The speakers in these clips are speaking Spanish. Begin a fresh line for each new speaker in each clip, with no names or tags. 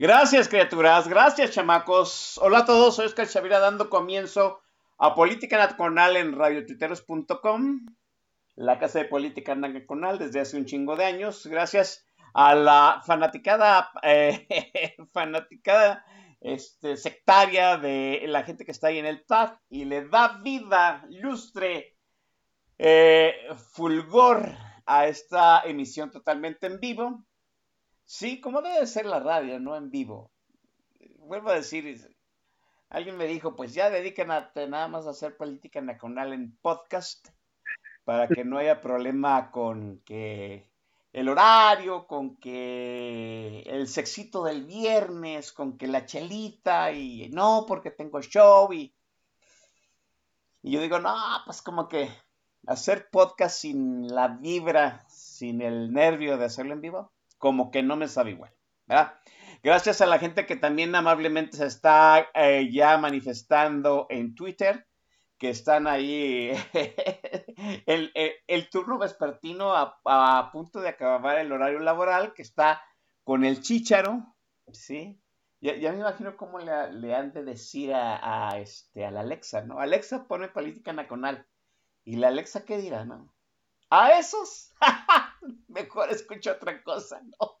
Gracias, criaturas. Gracias, chamacos. Hola a todos. Soy Oscar Chavira dando comienzo a Política Nacional en radiotuiteros.com, la casa de Política Nacional desde hace un chingo de años. Gracias a la fanaticada, eh, fanaticada este, sectaria de la gente que está ahí en el TAG y le da vida, lustre, eh, fulgor a esta emisión totalmente en vivo. Sí, como debe ser la radio, no en vivo. Vuelvo a decir, alguien me dijo, pues ya dediquen a, nada más a hacer política nacional en podcast para que no haya problema con que el horario, con que el sexito del viernes, con que la chelita y no, porque tengo show y, y yo digo, no, pues como que hacer podcast sin la vibra, sin el nervio de hacerlo en vivo, como que no me sabe igual, ¿verdad? Gracias a la gente que también amablemente se está eh, ya manifestando en Twitter, que están ahí el, turno vespertino a, punto de acabar el horario laboral, que está con el chícharo, ¿sí? Ya, me imagino cómo le, han de decir a, a, este, a la Alexa, ¿no? Alexa pone política nacional. ¿Y la Alexa qué dirá, no? A esos, mejor escucho otra cosa, ¿no?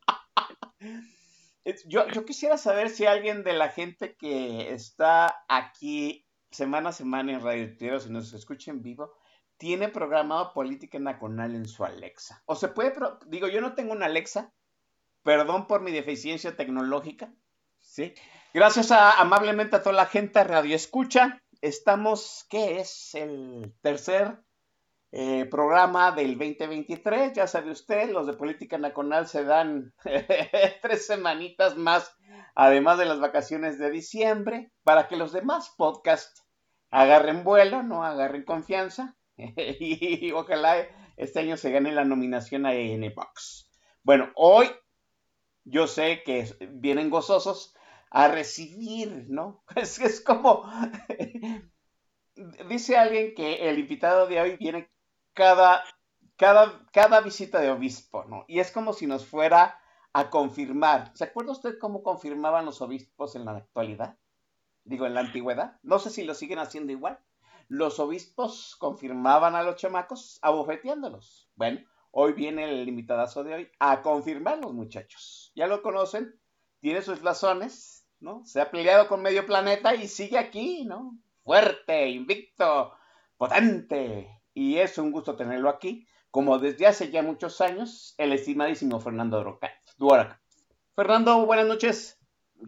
yo, quisiera saber si alguien de la gente que está aquí semana a semana en Radio Tierra, si nos escucha en vivo, tiene programado política nacional en su Alexa. O se puede, digo, yo no tengo una Alexa, perdón por mi deficiencia tecnológica. Gracias a, amablemente a toda la gente Radio Escucha. Estamos, ¿qué es? El tercer eh, programa del 2023. Ya sabe usted, los de Política Nacional se dan tres semanitas más, además de las vacaciones de diciembre, para que los demás podcasts agarren vuelo, no agarren confianza. y ojalá este año se gane la nominación a EN Box. Bueno, hoy yo sé que vienen gozosos a recibir, ¿no? Es como, dice alguien que el invitado de hoy viene cada, cada, cada visita de obispo, ¿no? Y es como si nos fuera a confirmar. ¿Se acuerda usted cómo confirmaban los obispos en la actualidad? Digo, en la antigüedad. No sé si lo siguen haciendo igual. Los obispos confirmaban a los chamacos abofeteándolos. Bueno, hoy viene el invitadazo de hoy a confirmarlos, muchachos. Ya lo conocen, tiene sus blasones, ¿no? Se ha peleado con medio planeta y sigue aquí, ¿no? Fuerte, invicto, potente, y es un gusto tenerlo aquí, como desde hace ya muchos años, el estimadísimo Fernando Duarac. Fernando, buenas noches.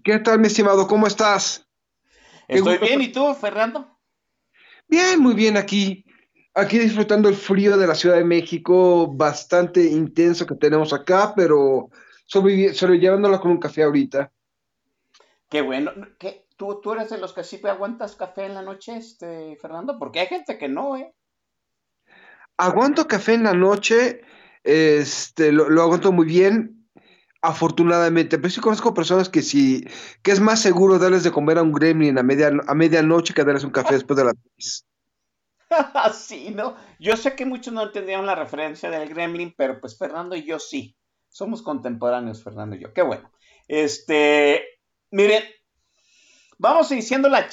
¿Qué tal, mi estimado? ¿Cómo estás?
Estoy bien, ¿y tú, Fernando?
Bien, muy bien aquí. Aquí disfrutando el frío de la Ciudad de México, bastante intenso que tenemos acá, pero sobrellevándola con un café ahorita.
Qué bueno. ¿Qué? ¿Tú, ¿Tú eres de los que sí aguantas café en la noche, este, Fernando? Porque hay gente que no, ¿eh?
Aguanto café en la noche, este, lo, aguanto muy bien, afortunadamente, pero sí conozco personas que sí, que es más seguro darles de comer a un gremlin a, media, a medianoche que darles un café después de seis.
sí, ¿no? Yo sé que muchos no entendieron la referencia del gremlin, pero pues Fernando y yo sí. Somos contemporáneos, Fernando y yo. Qué bueno. Este, miren, vamos iniciando la,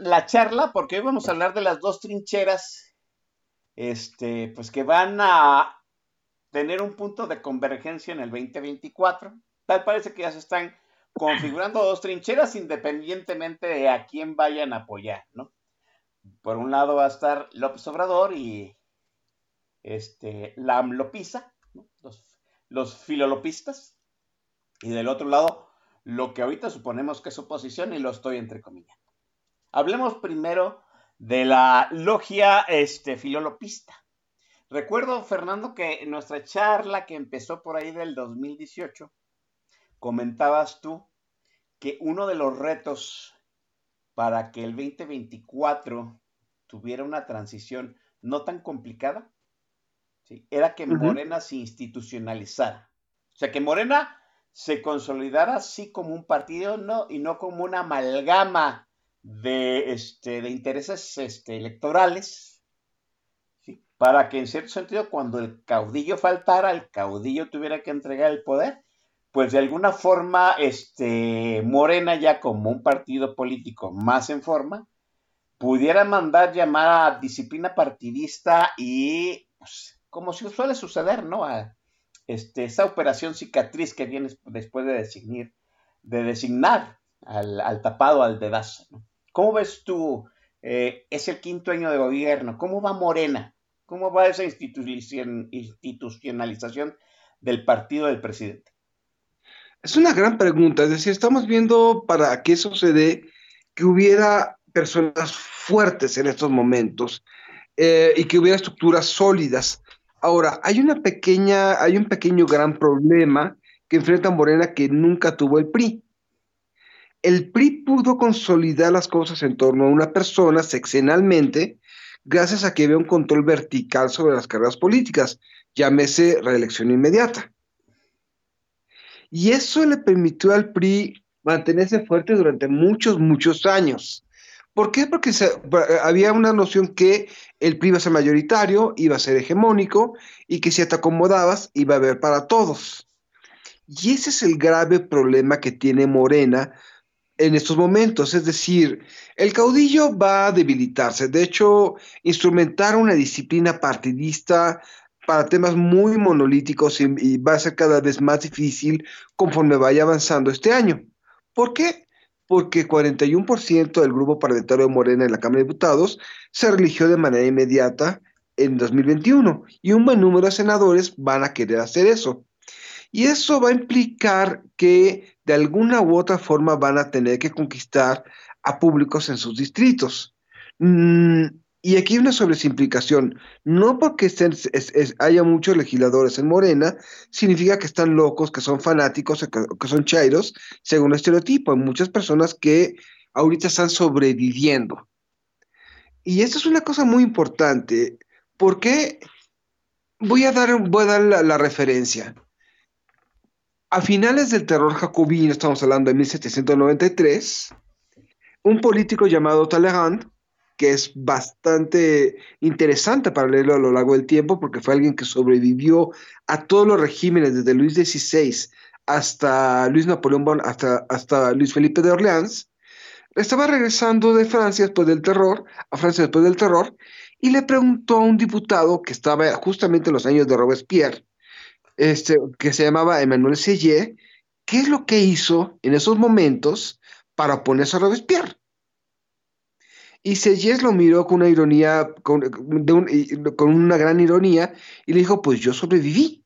la charla porque hoy vamos a hablar de las dos trincheras este, pues que van a tener un punto de convergencia en el 2024. Tal parece que ya se están configurando dos trincheras independientemente de a quién vayan a apoyar, ¿no? Por un lado va a estar López Obrador y este, la AMLOPISA, los, filolopistas, y del otro lado lo que ahorita suponemos que es oposición y lo estoy entrecomillando. Hablemos primero de la logia este, filolopista. Recuerdo, Fernando, que en nuestra charla que empezó por ahí del 2018, comentabas tú que uno de los retos para que el 2024 tuviera una transición no tan complicada, era que Morena se institucionalizara. O sea, que Morena se consolidara así como un partido no, y no como una amalgama de, este, de intereses este, electorales, para que en cierto sentido cuando el caudillo faltara, el caudillo tuviera que entregar el poder, pues de alguna forma este, Morena ya como un partido político más en forma, pudiera mandar llamar a disciplina partidista y pues, como suele suceder, ¿no? A, este, esa operación cicatriz que viene después de designar, de designar al, al tapado, al dedazo, ¿no? ¿Cómo ves tú? Eh, es el quinto año de gobierno. ¿Cómo va Morena? ¿Cómo va esa institucionalización del partido del presidente?
Es una gran pregunta. Es decir, estamos viendo para qué sucede que hubiera personas fuertes en estos momentos eh, y que hubiera estructuras sólidas. Ahora, hay una pequeña, hay un pequeño gran problema que enfrenta Morena que nunca tuvo el PRI el PRI pudo consolidar las cosas en torno a una persona sexenalmente gracias a que había un control vertical sobre las carreras políticas, llámese reelección inmediata. Y eso le permitió al PRI mantenerse fuerte durante muchos, muchos años. ¿Por qué? Porque había una noción que el PRI iba a ser mayoritario, iba a ser hegemónico y que si te acomodabas iba a haber para todos. Y ese es el grave problema que tiene Morena en estos momentos. Es decir, el caudillo va a debilitarse. De hecho, instrumentar una disciplina partidista para temas muy monolíticos y, va a ser cada vez más difícil conforme vaya avanzando este año. ¿Por qué? Porque 41% del grupo parlamentario de Morena en la Cámara de Diputados se religió de manera inmediata en 2021 y un buen número de senadores van a querer hacer eso. Y eso va a implicar que de alguna u otra forma van a tener que conquistar a públicos en sus distritos. Mm, y aquí hay una sobresimplificación. No porque haya muchos legisladores en Morena, significa que están locos, que son fanáticos, que, que son chairos, según el estereotipo. Hay muchas personas que ahorita están sobreviviendo. Y esto es una cosa muy importante, porque voy a dar, voy a dar la referencia. A finales del terror jacobino, estamos hablando de 1793, un político llamado Talleyrand, que es bastante interesante para leerlo a lo largo del tiempo, porque fue alguien que sobrevivió a todos los regímenes, desde Luis XVI hasta Luis Napoleón, hasta, hasta Luis Felipe de Orleans, estaba regresando de Francia después del terror, a Francia después del terror, y le preguntó a un diputado que estaba justamente en los años de Robespierre, este, que se llamaba Emmanuel Selle, ¿qué es lo que hizo en esos momentos para oponerse a Robespierre? Y Selles lo miró con una ironía, con, con una gran ironía, y le dijo, pues yo sobreviví.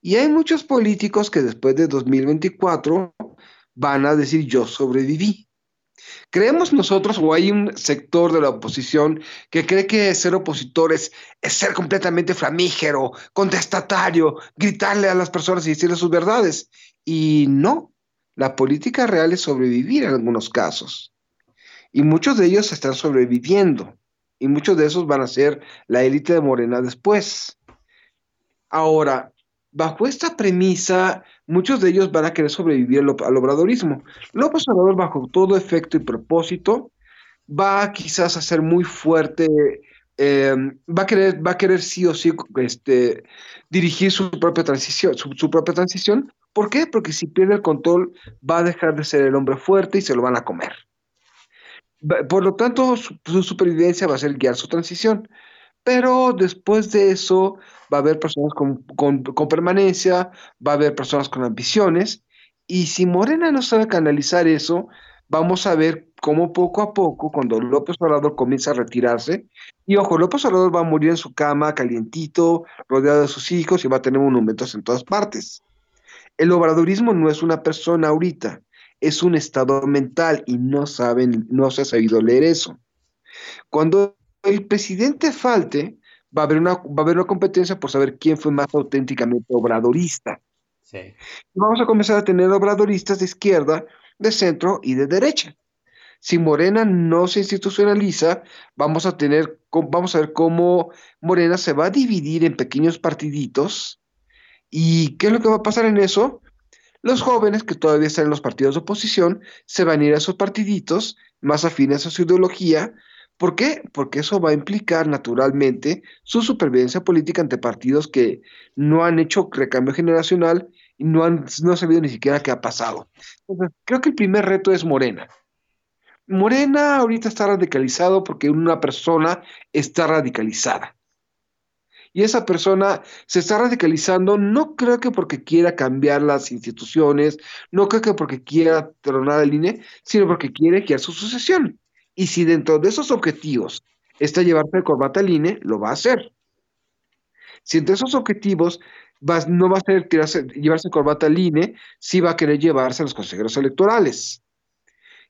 Y hay muchos políticos que después de 2024 van a decir, yo sobreviví. ¿Creemos nosotros o hay un sector de la oposición que cree que ser opositor es, ser completamente flamígero, contestatario, gritarle a las personas y decirles sus verdades? Y no, la política real es sobrevivir en algunos casos. Y muchos de ellos están sobreviviendo. Y muchos de esos van a ser la élite de Morena después. Ahora, bajo esta premisa, muchos de ellos van a querer sobrevivir al, obradorismo. López Obrador, bajo todo efecto y propósito, va quizás a ser muy fuerte, eh, va, a querer, va a querer sí o sí este, dirigir su propia transición, su, propia transición. ¿Por qué? Porque si pierde el control va a dejar de ser el hombre fuerte y se lo van a comer. Por lo tanto, su supervivencia va a ser guiar su transición. Pero después de eso va a haber personas con, con- permanencia, va a haber personas con ambiciones, y si Morena no sabe canalizar eso, vamos a ver cómo poco a poco, cuando López Obrador comienza a retirarse, y ojo, López Obrador va a morir en su cama, calientito, rodeado de sus hijos, y va a tener monumentos en todas partes. El obradorismo no es una persona ahorita, es un estado mental, y no saben, no se ha sabido leer eso. Cuando el presidente falte, va a haber una, va a haber una competencia por saber quién fue más auténticamente obradorista.
Sí.
Vamos a comenzar a tener obradoristas de izquierda, de centro y de derecha. Si Morena no se institucionaliza, vamos a tener, vamos a ver cómo Morena se va a dividir en pequeños partiditos. ¿Y qué es lo que va a pasar en eso? Los jóvenes que todavía están en los partidos de oposición se van a ir a esos partiditos más afines a su ideología. ¿Por qué? Porque eso va a implicar naturalmente su supervivencia política ante partidos que no han hecho recambio generacional y no han, no sabido ni siquiera qué ha pasado. Entonces, creo que el primer reto es Morena. Morena ahorita está radicalizado porque una persona está radicalizada. Y esa persona se está radicalizando no creo que porque quiera cambiar las instituciones, no creo que porque quiera tronar al INE, sino porque quiere guiar su sucesión. Y si dentro de esos objetivos está llevarse de corbata al INE, lo va a hacer. Si entre esos objetivos no va a ser tirarse- llevarse corbata al INE, sí va a querer llevarse a los consejeros electorales.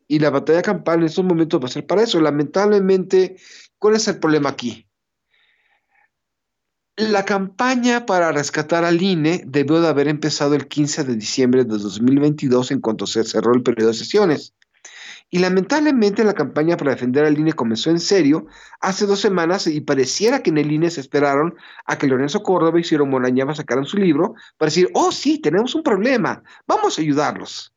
Y la batalla campal en estos momentos va a ser para eso. Lamentablemente, ¿cuál es el problema aquí? La campaña para rescatar al INE debió de haber empezado el 15 de diciembre de 2022 en cuanto se cerró el periodo de sesiones. Y lamentablemente la campaña para defender al INE comenzó en serio hace dos semanas y pareciera que en el INE se esperaron a que Lorenzo Córdoba y Ciro Morañaba sacaran su libro para decir, oh sí, tenemos un problema, vamos a ayudarlos.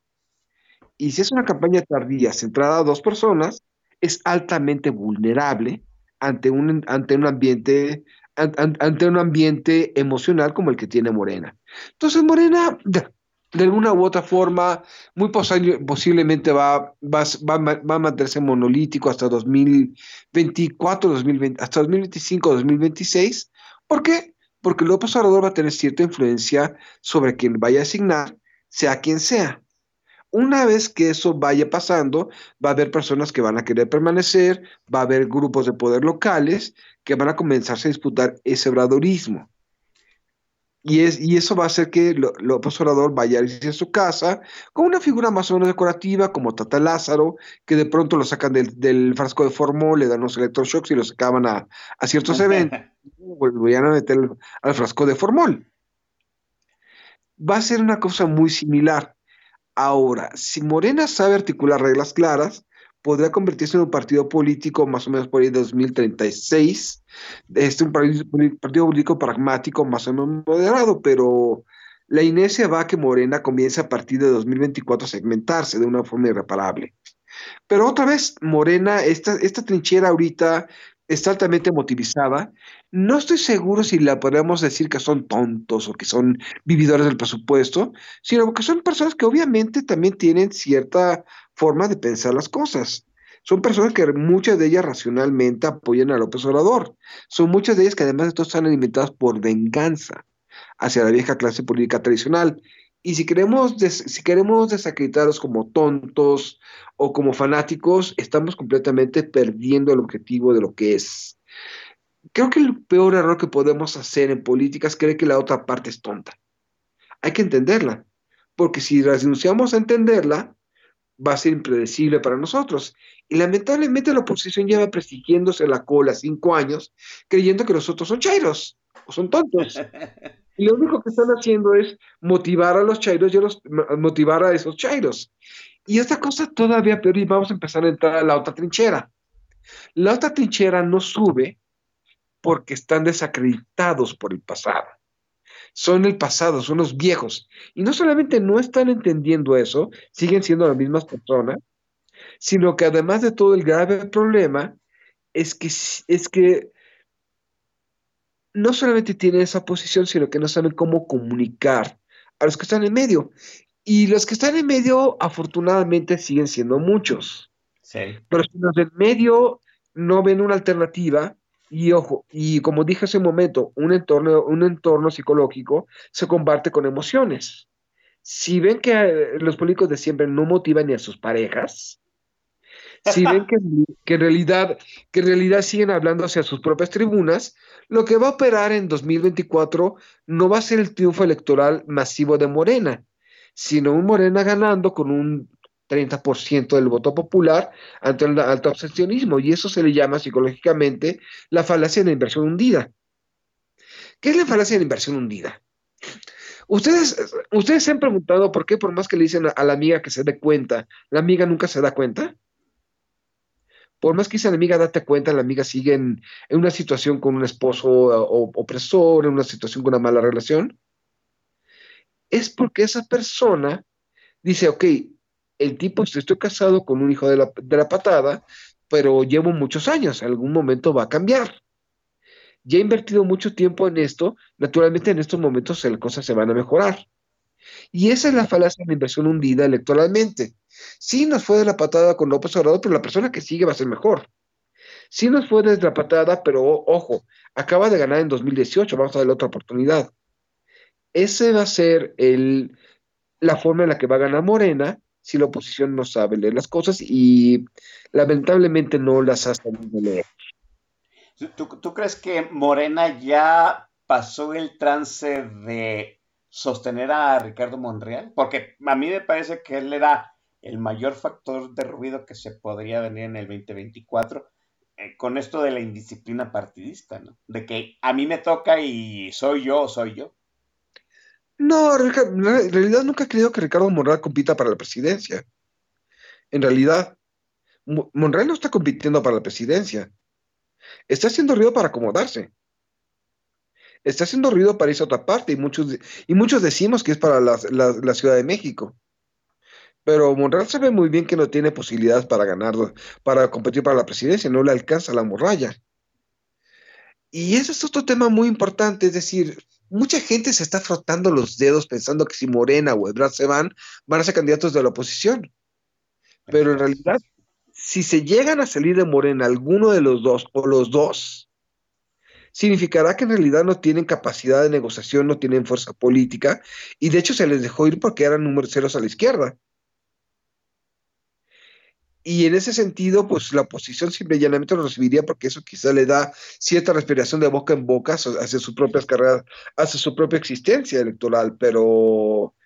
Y si es una campaña tardía centrada a dos personas, es altamente vulnerable ante un, ante un ambiente an- an- ante un ambiente emocional como el que tiene Morena. Entonces Morena, de, alguna u otra forma, muy posi- posiblemente va, va, va, va a mantenerse monolítico hasta 2024, 2020, hasta 2025, 2026. ¿Por qué? Porque López Obrador va a tener cierta influencia sobre quien vaya a asignar, sea quien sea. Una vez que eso vaya pasando, va a haber personas que van a querer permanecer, va a haber grupos de poder locales que van a comenzarse a disputar ese obradorismo. Y, es, y eso va a hacer que Lo- López Obrador vaya a irse a su casa con una figura más o menos decorativa, como Tata Lázaro, que de pronto lo sacan del, del frasco de formol, le dan los electroshocks y lo sacaban a, a ciertos eventos, volvían a meter al frasco de formol. Va a ser una cosa muy similar. Ahora, si Morena sabe articular reglas claras, podría convertirse en un partido político más o menos por de 2036. Este un partido político pragmático más o menos moderado, pero la inercia va a que Morena comience a partir de 2024 a segmentarse de una forma irreparable. Pero otra vez, Morena, esta, esta trinchera ahorita está altamente motivizada. No estoy seguro si la podemos decir que son tontos o que son vividores del presupuesto, sino que son personas que obviamente también tienen cierta forma de pensar las cosas. Son personas que muchas de ellas racionalmente apoyan a López Obrador. Son muchas de ellas que además de todo están alimentadas por venganza hacia la vieja clase política tradicional. Y si queremos, des- si queremos desacreditarlos como tontos o como fanáticos, estamos completamente perdiendo el objetivo de lo que es. Creo que el peor error que podemos hacer en política es creer que la otra parte es tonta. Hay que entenderla, porque si renunciamos a entenderla, va a ser impredecible para nosotros. Y lamentablemente la oposición lleva persiguiéndose la cola cinco años, creyendo que los otros son chairos o son tontos. Y lo único que están haciendo es motivar a los chairos y a los, motivar a esos chairos. Y esta cosa todavía peor, y vamos a empezar a entrar a la otra trinchera. La otra trinchera no sube porque están desacreditados por el pasado. Son el pasado, son los viejos. Y no solamente no están entendiendo eso, siguen siendo las mismas personas, sino que además de todo el grave problema, es que, es que no solamente tienen esa posición, sino que no saben cómo comunicar a los que están en medio. Y los que están en medio, afortunadamente, siguen siendo muchos.
Sí.
Pero si los del medio no ven una alternativa, y ojo, y como dije hace un momento, un entorno, un entorno psicológico se comparte con emociones. Si ven que eh, los políticos de siempre no motivan ni a sus parejas, si ven que, que en realidad, que en realidad siguen hablando hacia sus propias tribunas, lo que va a operar en 2024 no va a ser el triunfo electoral masivo de Morena, sino un Morena ganando con un 30% del voto popular ante el alto abstencionismo, y eso se le llama psicológicamente la falacia de la inversión hundida. ¿Qué es la falacia de la inversión hundida? Ustedes, ustedes se han preguntado por qué, por más que le dicen a, la amiga que se dé cuenta, la amiga nunca se da cuenta. Por más que dice la amiga, date cuenta, la amiga sigue en, en una situación con un esposo o- opresor, en una situación con una mala relación. Es porque esa persona dice, ok, el tipo, estoy casado con un hijo de la, de la patada, pero llevo muchos años, algún momento va a cambiar. Ya he invertido mucho tiempo en esto, naturalmente en estos momentos las cosas se van a mejorar. Y esa es la falacia de la inversión hundida electoralmente. Sí nos fue de la patada con López Obrador, pero la persona que sigue va a ser mejor. Sí nos fue de la patada, pero ojo, acaba de ganar en 2018, vamos a darle otra oportunidad. Ese va a ser el, la forma en la que va a ganar Morena si la oposición no sabe leer las cosas y lamentablemente no las ha sabido leer.
¿Tú, crees que Morena ya pasó el trance de sostener a Ricardo Monreal? Porque a mí me parece que él era el mayor factor de ruido que se podría venir en el 2024 eh, con esto de la indisciplina partidista, ¿no? De que a mí me toca y soy yo, soy yo.
No, en realidad nunca he creído que Ricardo Monreal compita para la presidencia. En realidad, Mo- Monreal no está compitiendo para la presidencia. Está haciendo ruido para acomodarse. Está haciendo ruido para irse a otra parte y muchos, y muchos decimos que es para la, la- la Ciudad de México. Pero Monreal sabe muy bien que no tiene posibilidades para ganar, para competir para la presidencia, no le alcanza la morralla. Y ese es otro tema muy importante, es decir, mucha gente se está frotando los dedos pensando que si Morena o Ebrard se van, van a ser candidatos de la oposición. Pero en realidad, si se llegan a salir de Morena alguno de los dos o los dos, significará que en realidad no tienen capacidad de negociación, no tienen fuerza política, y de hecho se les dejó ir porque eran números ceros a la izquierda. Y en ese sentido, pues la oposición simple y llanamente lo recibiría porque eso quizá le da cierta respiración de boca en boca hacia sus propias carreras, hacia su propia existencia electoral, pero,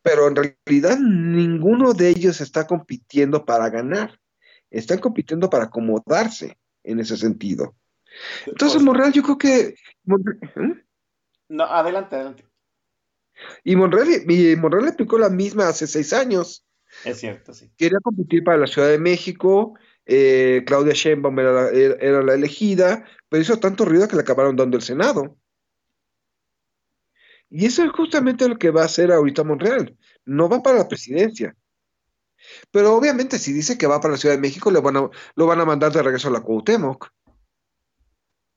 pero en realidad ninguno de ellos está compitiendo para ganar, están compitiendo para acomodarse en ese sentido. Entonces,
Pues,
Monreal, yo creo que... ¿eh?
no, adelante, adelante.
Y Monreal, y Monreal le aplicó la misma hace seis años.
Es cierto, sí.
Quería competir para la Ciudad de México, eh, Claudia Sheinbaum era la, era- era la elegida, pero hizo tanto ruido que le acabaron dando el Senado. Y eso es justamente lo que va a hacer ahorita Monreal. No va para la presidencia. Pero obviamente si dice que va para la Ciudad de México, le van a- lo van a mandar de regreso a la Cuauhtémoc.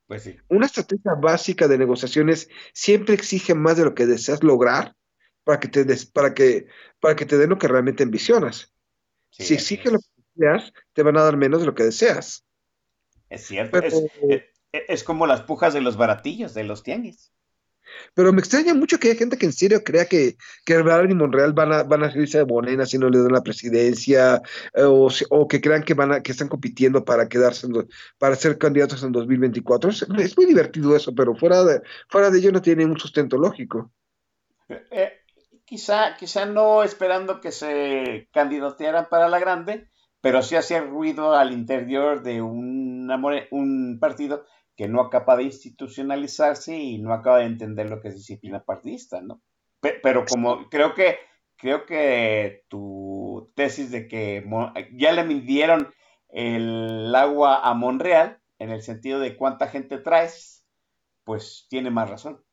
Pues sí.
Una estrategia básica de negociaciones siempre exige más de lo que deseas lograr para que te, des- para que, para que te den lo que realmente ambicionas.
sí,
si
así
exige lo que deseas, te van a dar menos de lo que deseas.
Es cierto.
Pero,
Es, es- es como las pujas de los baratillos, de los tianguis.
pero me extraña mucho que haya gente que en serio crea que, que y Monreal van a, van a salirse de Morena si no le dan la presidencia, eh, o, que crean que van a, que están compitiendo para quedarse, en do- para ser candidatos en 2024. Es, es muy divertido eso, pero fuera de, fuera de ello no tiene un sustento lógico.
Eh, quizá, quizá no esperando que se candidatearan para la grande, pero sí hacía ruido al interior de una un partido que no acaba de institucionalizarse y no acaba de entender lo que es disciplina partidista, ¿no? Pe- pero como creo que creo que tu tesis de que ya le midieron el agua a Monreal en el sentido de cuánta gente traes, pues tiene más razón.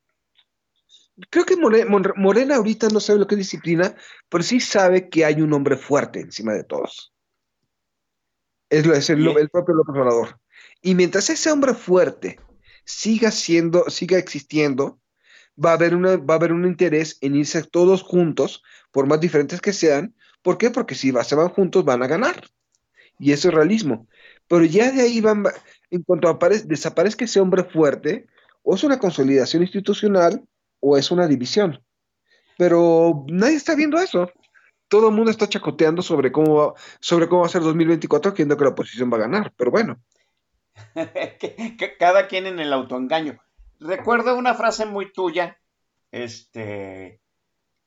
Creo que More- Monre- Morena ahorita no sabe lo que es disciplina, pero sí sabe que hay un hombre fuerte encima de todos. Es, lo, es el, el propio López Obrador. Y mientras ese hombre fuerte siga siendo, siga existiendo, va a haber una, va a haber un interés en irse todos juntos, por más diferentes que sean. ¿Por qué? Porque si va- se van juntos van a ganar. y eso es realismo. Pero ya de ahí van, en cuanto aparece, desaparezca ese hombre fuerte, o es una consolidación institucional o es una división. Pero nadie está viendo eso. Todo el mundo está chacoteando sobre cómo va, sobre cómo va a ser 2024, creyendo que la oposición va a ganar. Pero bueno.
Cada quien en el autoengaño. Recuerdo una frase muy tuya, este,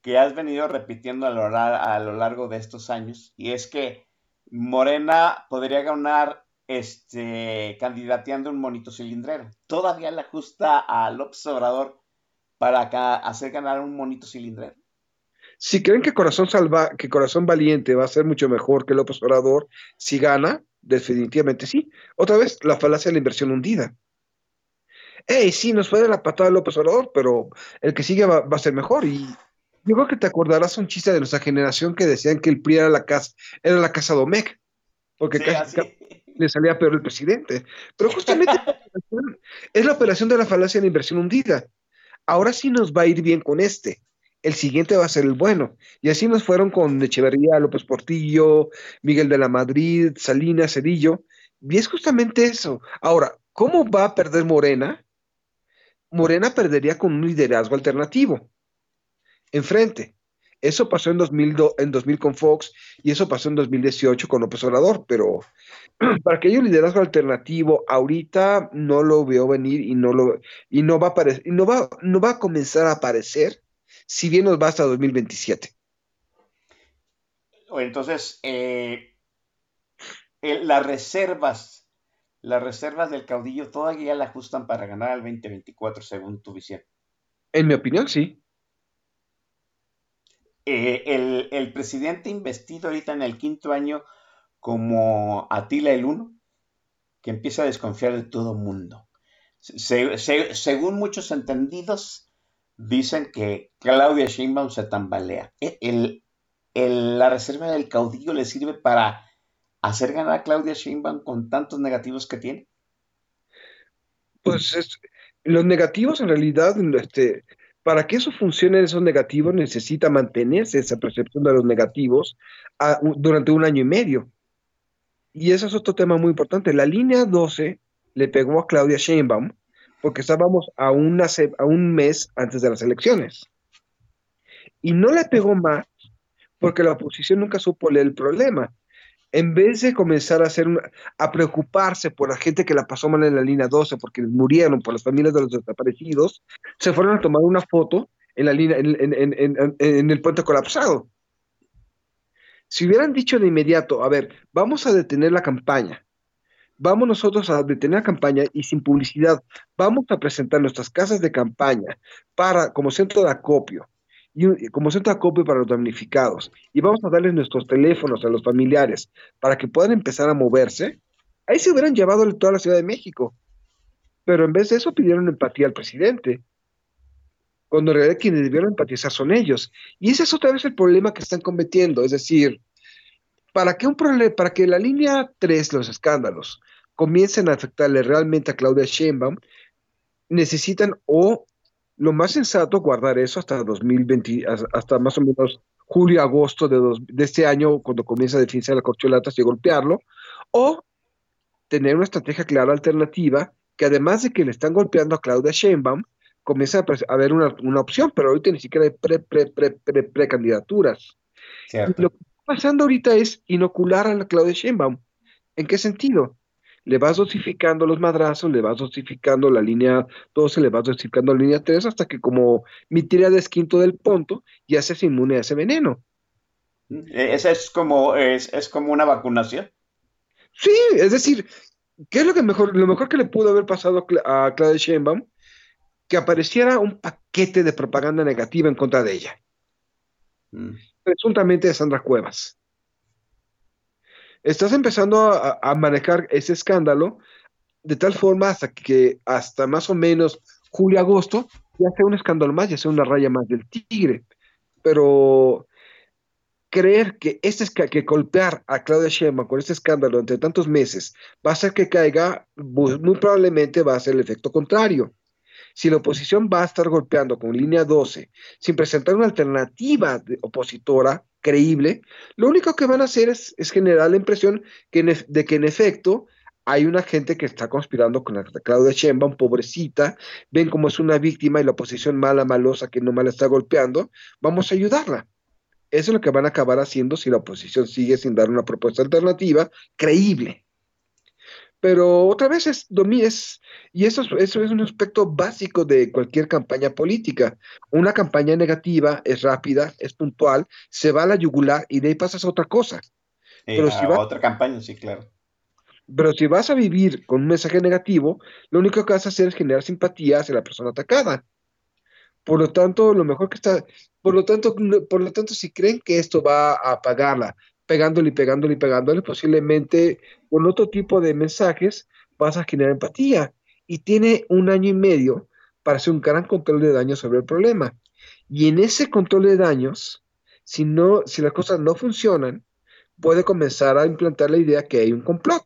que has venido repitiendo a lo, a lo largo de estos años, y es que Morena podría ganar este, candidateando un monito cilindrero. Todavía le ajusta a López Obrador para hacer ganar un monito cilindrero.
Si creen que Corazón Salva, que Corazón Valiente va a ser mucho mejor que López Obrador, si gana, definitivamente sí. Otra vez, la falacia de la inversión hundida. Hey, sí, nos fue de la patada López Obrador, pero el que sigue va, a ser mejor. Y yo creo que te acordarás un chiste de nuestra generación que decían que el PRI era la casa, era la casa Domecq, porque casi, le salía peor el presidente. Pero justamente es la operación de la falacia de la inversión hundida. Ahora sí nos va a ir bien con este. El siguiente va a ser el bueno. Y así nos fueron con Echeverría, López Portillo, Miguel de la Madrid, Salinas, Cedillo. Y es justamente eso. Ahora, ¿cómo va a perder Morena? Morena perdería con un liderazgo alternativo. Enfrente. Eso pasó en 2000, en 2000 con Fox y eso pasó en 2018 con López Obrador, pero para que haya un liderazgo alternativo ahorita no lo veo venir y no lo y no va a aparecer, y no va, no va a comenzar a aparecer si bien nos va hasta 2027.
Entonces, eh, las reservas, las reservas del caudillo todavía la ajustan para ganar al 2024 según tu visión.
En mi opinión, sí.
Eh, el, presidente investido ahorita en el quinto año como Atila el Uno, que empieza a desconfiar de todo mundo. según muchos entendidos, dicen que Claudia Sheinbaum se tambalea. E, la reserva del caudillo le sirve para hacer ganar a Claudia Sheinbaum con tantos negativos que tiene.
Pues los negativos en realidad, este, para que eso funcione, esos negativos necesita mantenerse esa percepción de los negativos ah, durante un año y medio. Y ese es otro tema muy importante. La línea 12 le pegó a Claudia Sheinbaum porque estábamos a, a un mes antes de las elecciones. Y no le pegó más porque la oposición nunca supo leer el problema. En vez de comenzar a, preocuparse por la gente que la pasó mal en la línea 12 porque murieron, por las familias de los desaparecidos, se fueron a tomar una foto en, la línea, en el puente colapsado. Si hubieran dicho de inmediato, a ver, vamos a detener la campaña, vamos nosotros a detener la campaña y sin publicidad, vamos a presentar nuestras casas de campaña para como centro de acopio y como centro de acopio para los damnificados y vamos a darles nuestros teléfonos a los familiares para que puedan empezar a moverse, ahí se hubieran llevado toda la Ciudad de México. Pero en vez de eso pidieron empatía al presidente cuando en realidad quienes debieron empatizar son ellos. Y ese es otra vez el problema que están cometiendo, es decir, para que un para que la línea 3, los escándalos, comiencen a afectarle realmente a Claudia Sheinbaum, necesitan o lo más sensato guardar eso hasta 2020, hasta más o menos julio, agosto de, de este año, cuando comienza a definirse la corcholatas y golpearlo, o tener una estrategia clara alternativa que además de que le están golpeando a Claudia Sheinbaum, comienza a haber una, una, opción, pero ahorita ni siquiera hay pre, pre, pre, pre, pre candidaturas. Lo que está pasando ahorita es inocular a la Claudia Sheinbaum. ¿En qué sentido? Le vas dosificando los madrazos, le vas dosificando la línea 12, le vas dosificando la línea 3, hasta que como mi tira de esquinto del ponto, ya se inmune a ese veneno.
E, Esa es como, es, es como una vacunación.
Sí, es decir, ¿qué es lo que mejor, lo mejor que le pudo haber pasado a Claudia Sheinbaum? que apareciera un paquete de propaganda negativa en contra de ella. Mm. Presuntamente de Sandra Cuevas. Estás empezando a, manejar ese escándalo de tal forma hasta que hasta más o menos julio-agosto ya sea un escándalo más, ya sea una raya más del tigre. Pero creer que este que golpear a Claudia Sheinbaum con este escándalo entre tantos meses va a hacer que caiga, muy probablemente va a ser el efecto contrario. Si la oposición va a estar golpeando con línea 12 sin presentar una alternativa opositora creíble, lo único que van a hacer es, generar la impresión de que en efecto hay una gente que está conspirando con la Claudia Sheinbaum, pobrecita, ven como es una víctima y la oposición mala, malosa que nomás la está golpeando, vamos a ayudarla. Eso es lo que van a acabar haciendo si la oposición sigue sin dar una propuesta alternativa creíble. Pero otra vez es, es y eso es, eso es un aspecto básico de cualquier campaña política. Una campaña negativa es rápida, es puntual, se va a la yugular y de ahí pasas a otra cosa.
Eh,
Pero
a
si va-
otra campaña, sí, claro.
Pero si vas a vivir con un mensaje negativo, lo único que vas a hacer es generar simpatía hacia la persona atacada. Por lo tanto, lo mejor que está, por lo tanto, por lo tanto, si creen que esto va a apagarla, pegándole y pegándole y pegándole, posiblemente con otro tipo de mensajes vas a generar empatía. Y tiene un año y medio para hacer un gran control de daños sobre el problema. Y en ese control de daños, si no, si las cosas no funcionan, puede comenzar a implantar la idea que hay un complot.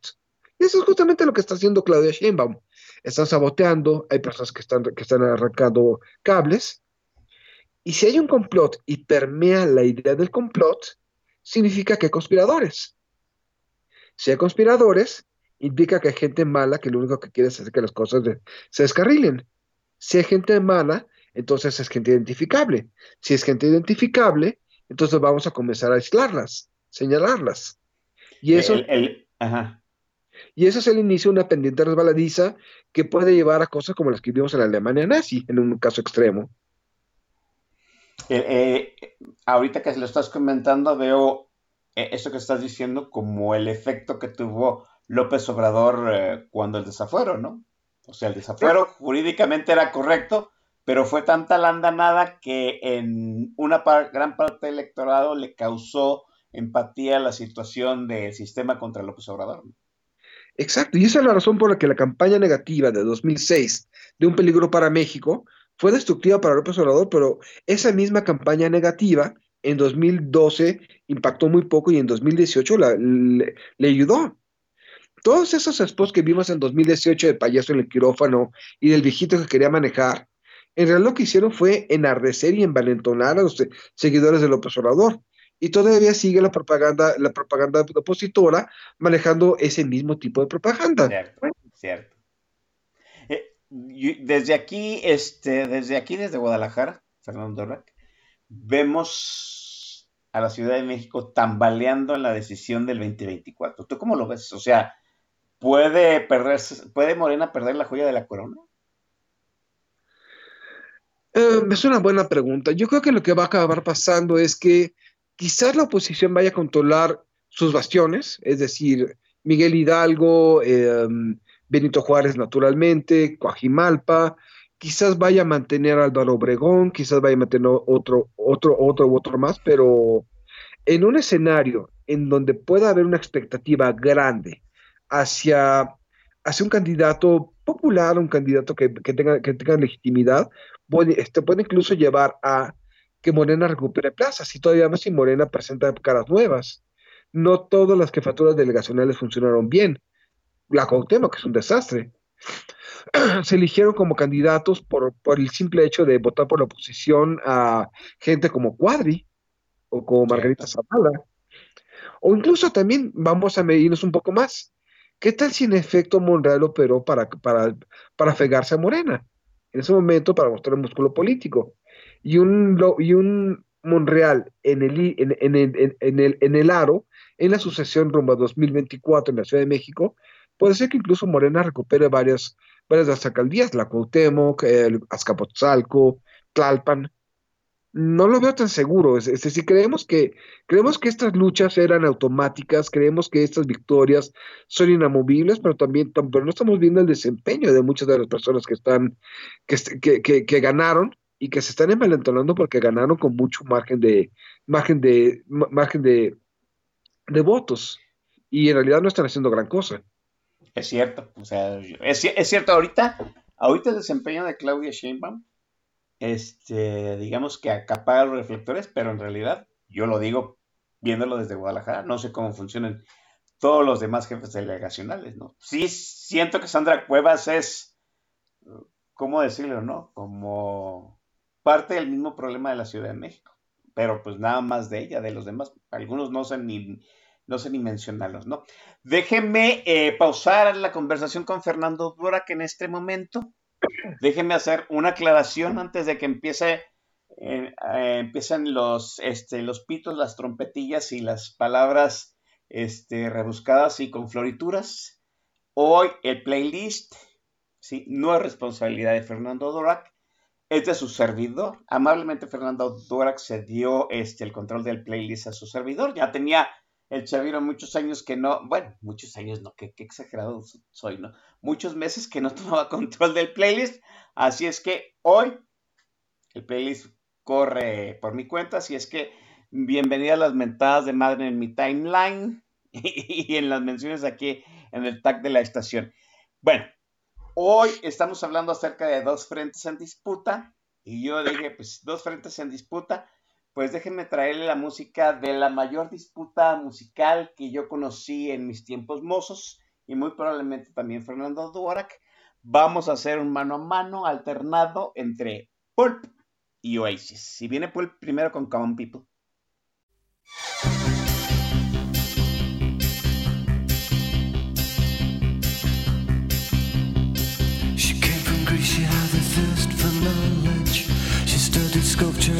Y eso es justamente lo que está haciendo Claudia Sheinbaum. Están saboteando, hay personas que están, que están arrancando cables. Y si hay un complot y permea la idea del complot, significa que hay conspiradores. Si hay conspiradores, indica que hay gente mala que lo único que quiere es hacer que las cosas de- se descarrilen. Si hay gente mala, entonces es gente identificable. Si es gente identificable, entonces vamos a comenzar a aislarlas, señalarlas. Y eso,
El- el- ajá.
y eso es el inicio de una pendiente resbaladiza que puede llevar a cosas como las que vimos en la Alemania nazi, en un caso extremo.
El- eh, ahorita que lo estás comentando, veo eh, eso que estás diciendo como el efecto que tuvo López Obrador eh, cuando el desafuero, ¿no? O sea, el desafuero jurídicamente era correcto, pero fue tanta la andanada que en una par- gran parte del electorado le causó empatía la situación del sistema contra López Obrador. ¿no?
Exacto, y esa es la razón por la que la campaña negativa de 2006 de un peligro para México fue destructiva para López Obrador, pero esa misma campaña negativa en 2012 impactó muy poco y en 2018 la- le, ayudó. Todos esos spots que vimos en 2018 de payaso en el quirófano y del viejito que quería manejar, en realidad lo que hicieron fue enardecer y envalentonar a los seguidores de López Obrador. Y todavía sigue la propaganda, la propaganda opositora manejando ese mismo tipo de propaganda.
Cierto, cierto. Eh, desde aquí, este, desde aquí, desde Guadalajara, Fernando Dorlac, vemos a la Ciudad de México tambaleando en la decisión del 2024. ¿Tú cómo lo ves? O sea, ¿puede perderse, puede Morena perder la joya de la corona?
Eh, es una buena pregunta. Yo creo que lo que va a acabar pasando es que quizás la oposición vaya a controlar sus bastiones, es decir, Miguel Hidalgo, eh, Benito Juárez naturalmente, Coajimalpa, quizás vaya a mantener a Álvaro Obregón, quizás vaya a mantener otro, otro, otro otro más, pero en un escenario en donde pueda haber una expectativa grande hacia, hacia un candidato popular, un candidato que, que tenga, que tenga legitimidad, puede, este, puede incluso llevar a que Morena recupere plazas y todavía más si Morena presenta caras nuevas. No todas las jefaturas delegacionales funcionaron bien. La Cuauhtémoc, que es un desastre. Se eligieron como candidatos por, por el simple hecho de votar por la oposición a gente como Cuadri o como Margarita Zavala. O incluso también vamos a medirnos un poco más. ¿Qué tal si en efecto Monreal operó para, para, para fegarse a Morena? En ese momento para mostrar el músculo político. Y un, y un Monreal en el, en, en, en el, en el aro, en la sucesión rumbo a 2024 en la Ciudad de México, puede ser que incluso Morena recupere varias, varias de las alcaldías, la Cuauhtémoc, el Azcapotzalco, Tlalpan. No lo veo tan seguro. Es, es decir, creemos que, creemos que estas luchas eran automáticas, creemos que estas victorias son inamovibles, pero también no estamos viendo el desempeño de muchas de las personas que están, que, que, ganaron y que se están envalentonando porque ganaron con mucho margen de, margen de, ma- margen de votos. Y en realidad no están haciendo gran cosa.
Es cierto, o sea, es, es cierto, ahorita, ahorita el desempeño de Claudia Sheinbaum, este, digamos que acapara los reflectores, pero en realidad, yo lo digo viéndolo desde Guadalajara, no sé cómo funcionan todos los demás jefes delegacionales, ¿no? Sí siento que Sandra Cuevas es, ¿cómo decirlo, no? Como parte del mismo problema de la Ciudad de México.
pero pues nada más de ella, de los demás, algunos no sé ni, no sé ni mencionarlos, ¿no? Déjenme eh, pausar la conversación con Fernando Durak en este momento. Déjenme hacer una aclaración antes de que empiece, eh, eh, empiecen los, este, los pitos, las trompetillas y las palabras este, rebuscadas y con florituras. Hoy el playlist ¿sí? no es responsabilidad de Fernando Durak, es de su servidor. Amablemente Fernando Durak se dio este, el control del playlist a su servidor. Ya tenía el Chaviro muchos años que no, bueno, muchos años no, qué, exagerado soy, ¿no? Muchos meses que no tomaba control del playlist. Así es que hoy el playlist corre por mi cuenta. Así es que bienvenida a las mentadas de madre en mi timeline y en las menciones aquí en el tag de la estación. Bueno, Hoy estamos hablando acerca de dos frentes en disputa. Y yo dije, pues dos frentes en disputa. Pues déjenme traerle la música de la mayor disputa musical que yo conocí en mis tiempos mozos. Y muy probablemente también Fernando Duarac. Vamos a hacer un mano a mano alternado entre Pulp y Oasis. Si viene Pulp primero con Common People.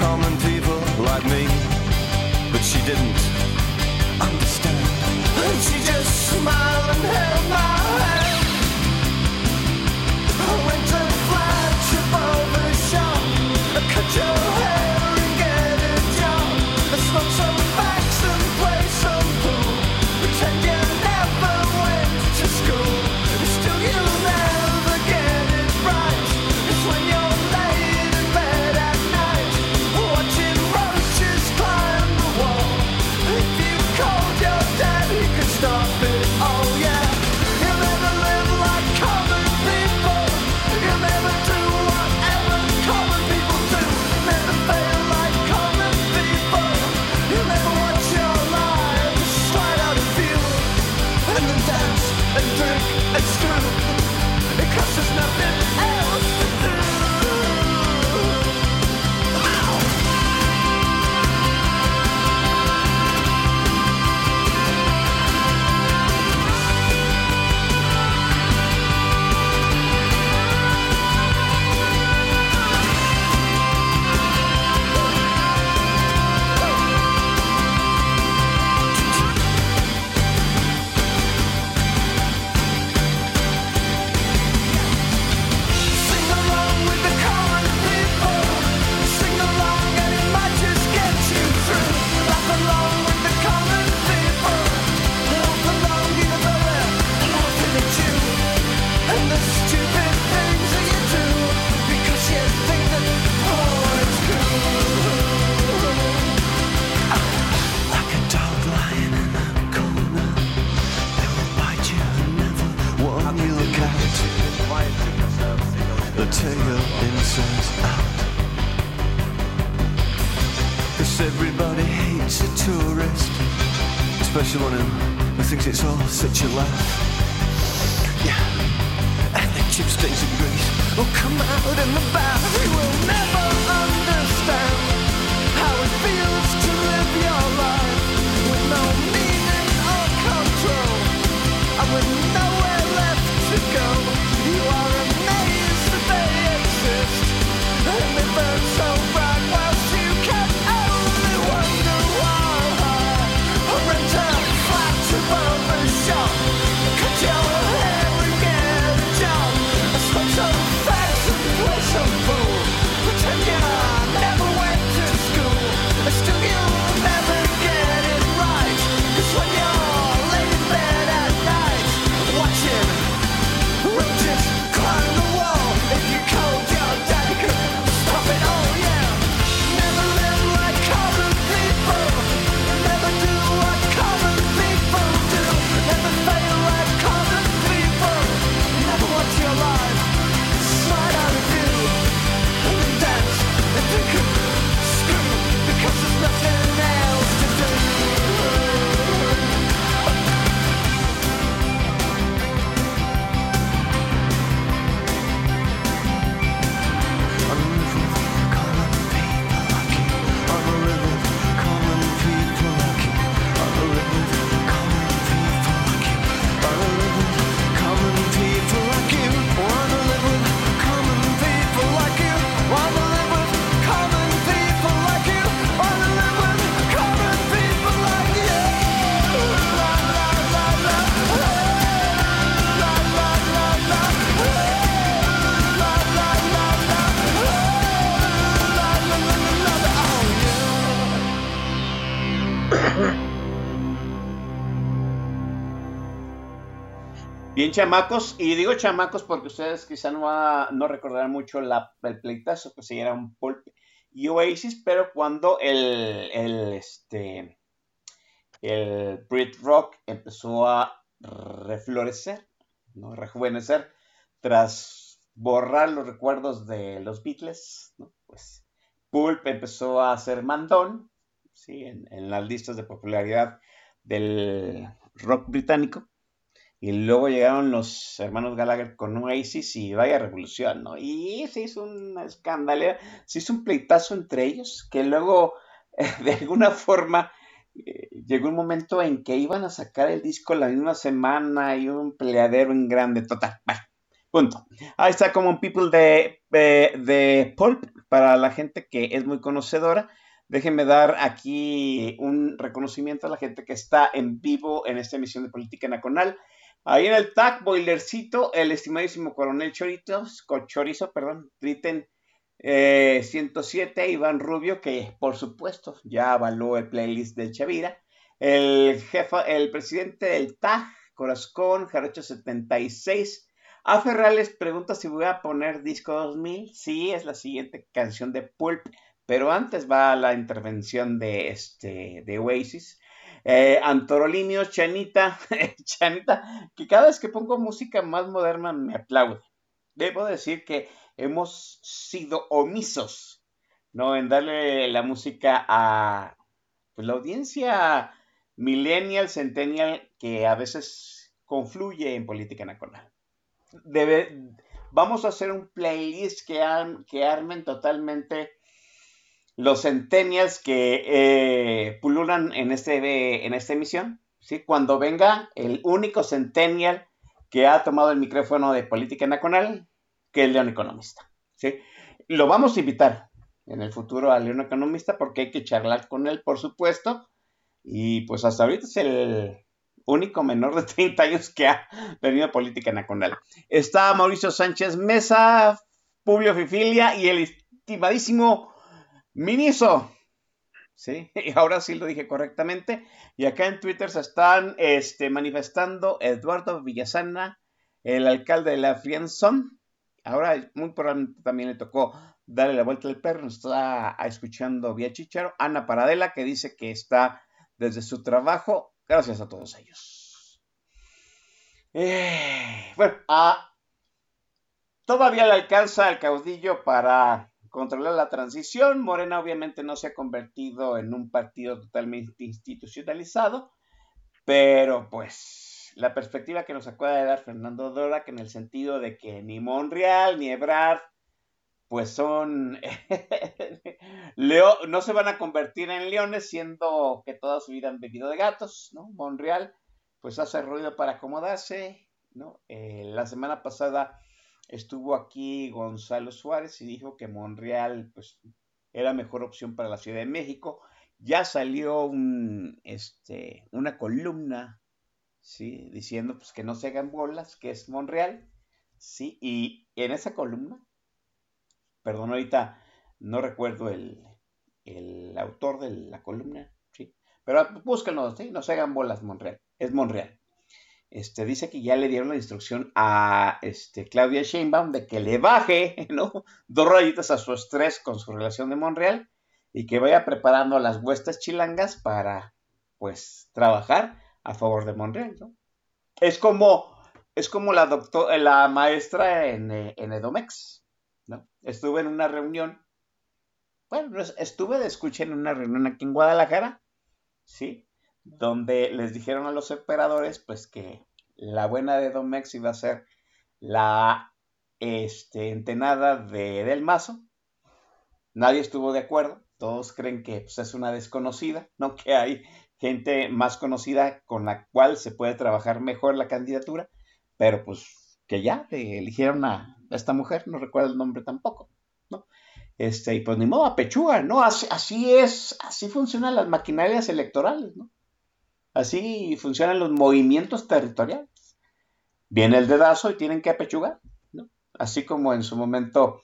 common people like me. But she didn't understand. And she just smiled and held my hand. I went Special on him who thinks it's all such a laugh. Yeah, and the chip stains of grease will come out in the bath. We will never
Bien, chamacos, y digo chamacos porque ustedes quizá no, no recordarán mucho la- el pleitazo que se era un y Oasis, pero cuando el, el, este, el Brit Rock empezó a reflorecer, ¿no? rejuvenecer, tras borrar los recuerdos de los Beatles, pues Pulp empezó a ser mandón, ¿sí? en las listas de popularidad del rock británico. Y luego llegaron los hermanos Gallagher con Oasis y vaya revolución, ¿no? Y se hizo una escandalera, se hizo un pleitazo entre ellos, que luego, de alguna forma, eh, llegó un momento en que iban a sacar el disco la misma semana y un peleadero en grande, total. Bueno, punto. Ahí está Common People de, de, de Pulp, para la gente que es muy conocedora. Déjenme dar aquí un reconocimiento a la gente que está en vivo en esta emisión de Política Nacional. Ahí en el tag, boilercito, el estimadísimo coronel Choritos, Chorizo, perdón, Triten eh, 107, Iván Rubio, que por supuesto ya avaló el playlist del Chavira. El jefa, el presidente del TAG, Corazcón, Jarocho 76. A Ferrales pregunta si voy a poner disco 2000. Sí, es la siguiente canción de Pulp, pero antes va la intervención de, este, de Oasis. Eh, Chanita, Chanita, que cada vez que pongo música más moderna me aplaude. Debo decir que hemos sido omisos, ¿no? En darle la música a pues, la audiencia millennial, centennial, que a veces confluye en política nacional. Vamos a hacer un playlist que armen totalmente los centennials que eh, pululan en, este, en esta emisión. ¿sí? Cuando venga el único centennial que ha tomado el micrófono de política nacional, que es León Economista. ¿sí? Lo vamos a invitar en el futuro a León Economista porque hay que charlar con él, por supuesto. Y pues hasta ahorita es el único menor de 30 años que ha venido a política nacional. Está Mauricio Sánchez Mesa, Publio Fifilia y el estimadísimo Miniso. Sí, y ahora sí lo dije correctamente. Y acá en Twitter se están este, manifestando Eduardo Villasana, el alcalde de la Friendzone. Ahora muy probablemente también le tocó darle la vuelta al perro. Nos está escuchando vía Chicharo. Ana Paradela, que dice que está desde su trabajo. Gracias a todos ellos. Eh, bueno, ah, todavía le alcanza al caudillo para controlar la transición. Morena obviamente no se ha convertido en un partido totalmente institucionalizado, Pero pues la perspectiva que nos acaba de dar Fernando Dora, que en el sentido de que ni Monreal ni Ebrard pues son Leo, no se van a convertir en leones siendo que toda su vida han vivido de gatos, ¿no? Monreal pues hace ruido para acomodarse, ¿no? Eh, la semana pasada estuvo aquí Gonzalo Suárez y dijo que Monreal pues era mejor opción para la Ciudad de México. Ya salió un, este, una columna, ¿sí? Diciendo pues que no se hagan bolas, que es Monreal, ¿sí? Y en esa columna, perdón, ahorita no recuerdo el, el autor de la columna, ¿sí? Pero búsquenlo, ¿sí? No se hagan bolas, Monreal, es Monreal. Este, dice que ya le dieron la instrucción a este, Claudia Sheinbaum de que le baje ¿no? dos rayitas a su estrés con su relación de Monreal y que vaya preparando las huestes chilangas para, pues, trabajar a favor de Monreal. Es como, es como la, doctor, la maestra en, eh, en Edomex, ¿no? Estuve en una reunión, bueno, estuve de escucha en una reunión aquí en Guadalajara, ¿sí? Donde les dijeron a los operadores pues que la buena de Domex iba a ser la este, entenada de Del Mazo. Nadie estuvo de acuerdo, todos creen que pues, es una desconocida, ¿no? Que hay gente más conocida con la cual se puede trabajar mejor la candidatura, pero pues que ya eligieron a esta mujer, no recuerdo el nombre tampoco, ¿no? Este, y pues ni modo, a pechuga, ¿no? Así, así es, así funcionan las maquinarias electorales, ¿no? Así funcionan los movimientos territoriales. Viene el dedazo y tienen que apechugar, ¿no? Así como en su momento,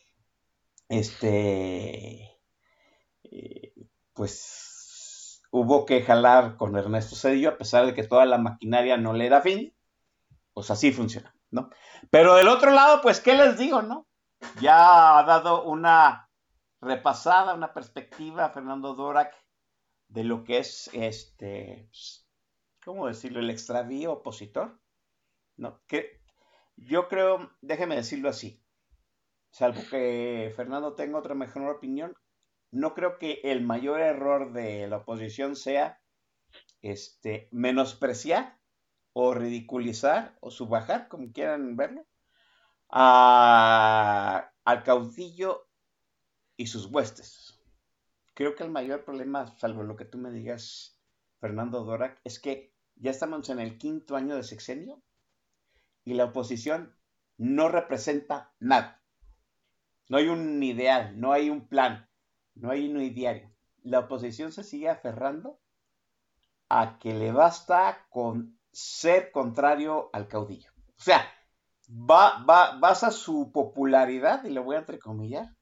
este, eh, pues hubo que jalar con Ernesto Cedillo, a pesar de que toda la maquinaria no le da fin, pues así funciona, ¿no? Pero del otro lado, pues, ¿qué les digo, no? Ya ha dado una repasada, una perspectiva Fernando Dorak de lo que es este pues, ¿cómo decirlo? El extravío opositor. No, que yo creo, déjeme decirlo así, salvo que Fernando tenga otra mejor opinión, no creo que el mayor error de la oposición sea este, menospreciar o ridiculizar o subajar, como quieran verlo, a, al caudillo y sus huestes. Creo que el mayor problema, salvo lo que tú me digas, Fernando Dorak, es que ya estamos en el quinto año de sexenio y la oposición no representa nada. No hay un ideal, no hay un plan, no hay un ideario. La oposición se sigue aferrando a que le basta con ser contrario al caudillo. O sea, va, va, basa su popularidad, y lo voy a entrecomillar,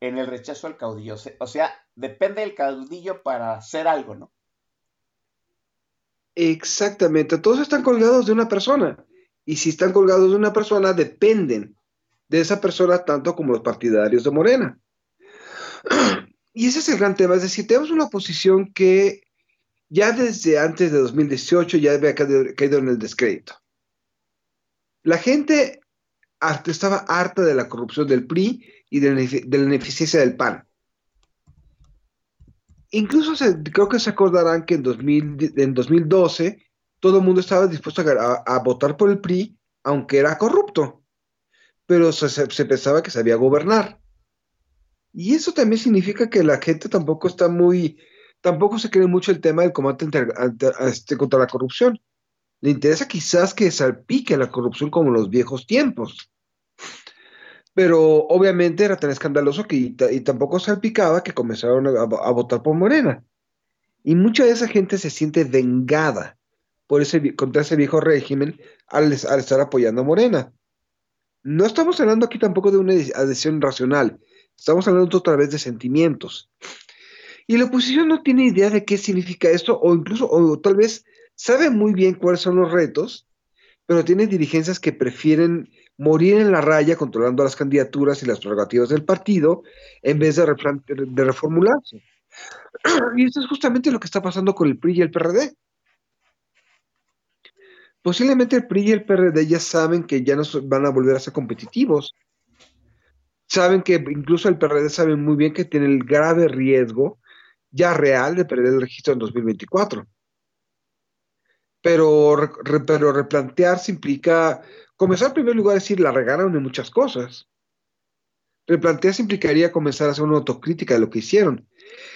en el rechazo al caudillo. O sea, depende del caudillo para hacer algo, ¿no?
Exactamente, todos están colgados de una persona. Y si están colgados de una persona, dependen de esa persona tanto como los partidarios de Morena. Y ese es el gran tema, es decir, tenemos una oposición que ya desde antes de 2018 ya había caído en el descrédito. La gente estaba harta de la corrupción del PRI y de la ineficiencia del PAN. Incluso creo que se acordarán que en, 2000, en 2012 todo el mundo estaba dispuesto a, votar por el PRI, aunque era corrupto, pero se, se, pensaba que sabía gobernar. Y eso también significa que la gente tampoco está muy, tampoco se cree mucho el tema del combate este, contra la corrupción. Le interesa quizás que salpique la corrupción como en los viejos tiempos pero obviamente era tan escandaloso que y, tampoco salpicaba que comenzaron a, votar por Morena. Y mucha de esa gente se siente vengada por ese, contra ese viejo régimen al, estar apoyando a Morena. No estamos hablando aquí tampoco de una adhesión racional, estamos hablando otra vez de sentimientos. Y la oposición no tiene idea de qué significa esto, o incluso, o tal vez sabe muy bien cuáles son los retos, pero tiene dirigencias que prefieren morir en la raya controlando las candidaturas y las prerrogativas del partido en vez de, reformularse. Y eso es justamente lo que está pasando con el PRI y el PRD. Posiblemente el PRI y el PRD ya saben que ya no van a volver a ser competitivos. Saben que incluso el PRD sabe muy bien que tiene el grave riesgo ya real de perder el registro en 2024. Pero, re- pero replantearse implica comenzar en primer lugar a decir, la regaron en muchas cosas. Replantearse implicaría comenzar a hacer una autocrítica de lo que hicieron.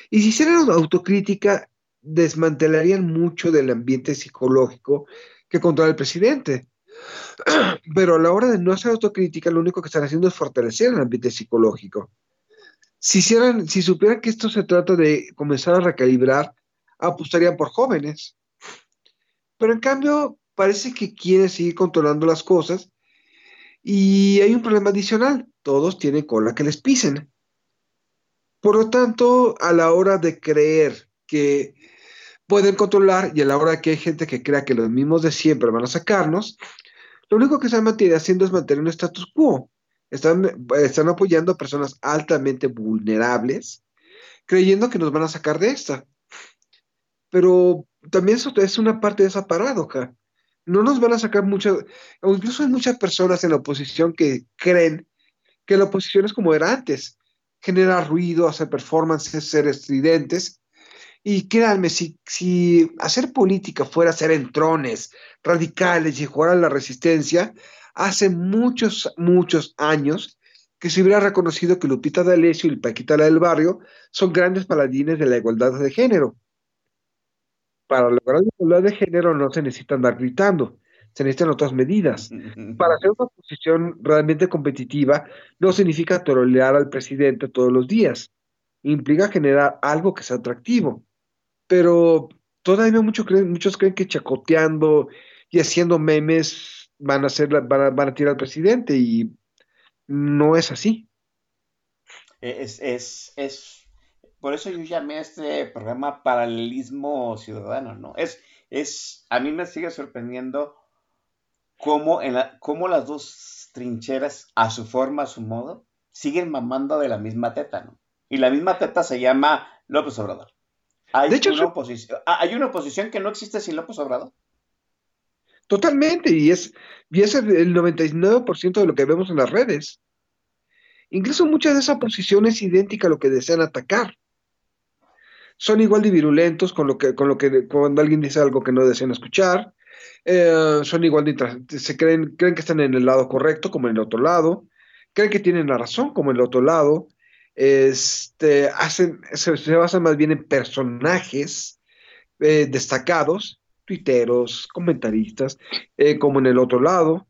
Y si hicieran una autocrítica, desmantelarían mucho del ambiente psicológico que controla el presidente. Pero a la hora de no hacer autocrítica, lo único que están haciendo es fortalecer el ambiente psicológico. Si, hicieran, si supieran que esto se trata de comenzar a recalibrar, apostarían por jóvenes. Pero en cambio, parece que quieren seguir controlando las cosas y hay un problema adicional. Todos tienen cola que les pisen. Por lo tanto, a la hora de creer que pueden controlar y a la hora que hay gente que crea que los mismos de siempre van a sacarnos, lo único que están mantiene- haciendo es mantener un status quo. Están, están apoyando a personas altamente vulnerables, creyendo que nos van a sacar de esta. Pero también eso es una parte de esa paradoja. No nos van a sacar muchas, o incluso hay muchas personas en la oposición que creen que la oposición es como era antes, generar ruido, hacer performances, ser estridentes. Y créanme, si, hacer política fuera ser entrones, radicales y jugar a la resistencia, hace muchos, muchos años que se hubiera reconocido que Lupita D'Alessio y Paquita la del Barrio son grandes paladines de la igualdad de género. Para lograr la igualdad de género no se necesita andar gritando, se necesitan otras medidas. Para hacer una posición realmente competitiva no significa trolear al presidente todos los días. Implica generar algo que sea atractivo. Pero todavía mucho creen- muchos creen que chacoteando y haciendo memes van a, hacer, la- van a, van a tirar al presidente y no es así.
Es, es, es, por eso yo llamé a este programa Paralelismo Ciudadano, ¿no? Es, es, a mí me sigue sorprendiendo cómo, en la- cómo las dos trincheras, a su forma, a su modo, siguen mamando de la misma teta, ¿no? Y la misma teta se llama López Obrador. Hay,
De hecho,
una oposición, ah, hay una oposición que no existe sin López Obrador.
Totalmente, y es, y es el, el 99% de lo que vemos en las redes. Incluso mucha de esa posición es idéntica a lo que desean atacar. Son igual de virulentos con lo que, con lo que cuando alguien dice algo que no desean escuchar. eh, son igual de se creen, creen que están en el lado correcto como en el otro lado. Creen que tienen la razón como en el otro lado. Este, hacen, se, se basan más bien en personajes eh, destacados, tuiteros, comentaristas, eh, como en el otro lado.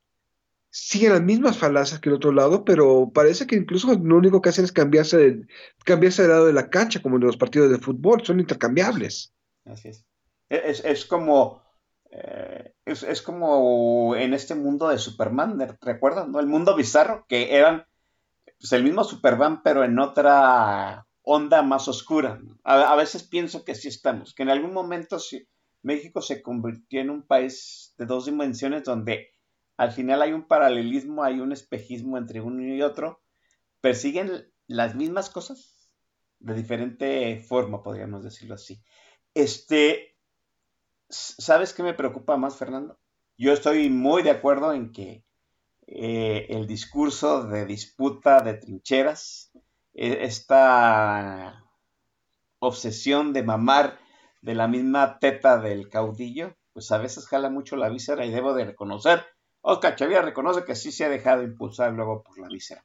Siguen las mismas falacias que el otro lado, pero parece que incluso lo único que hacen es cambiarse de, cambiarse de lado de la cancha, como en los partidos de fútbol, son intercambiables.
Así es. E, Es, como, eh, es, es como en este mundo de Superman, ¿de- ¿recuerdan? no? El mundo bizarro, que eran pues, el mismo Superman, pero en otra onda más oscura. A, a veces pienso que sí estamos, que en algún momento sí, México se convirtió en un país de dos dimensiones donde al final hay un paralelismo, hay un espejismo entre uno y otro, persiguen las mismas cosas de diferente forma, podríamos decirlo así. Este, ¿sabes qué me preocupa más, Fernando? Yo estoy muy de acuerdo en que eh, el discurso de disputa de trincheras, eh, esta obsesión de mamar de la misma teta del caudillo, pues a veces jala mucho la víscera y debo de reconocer, Oscar Chavira reconoce que sí se ha dejado impulsar luego por la víscera,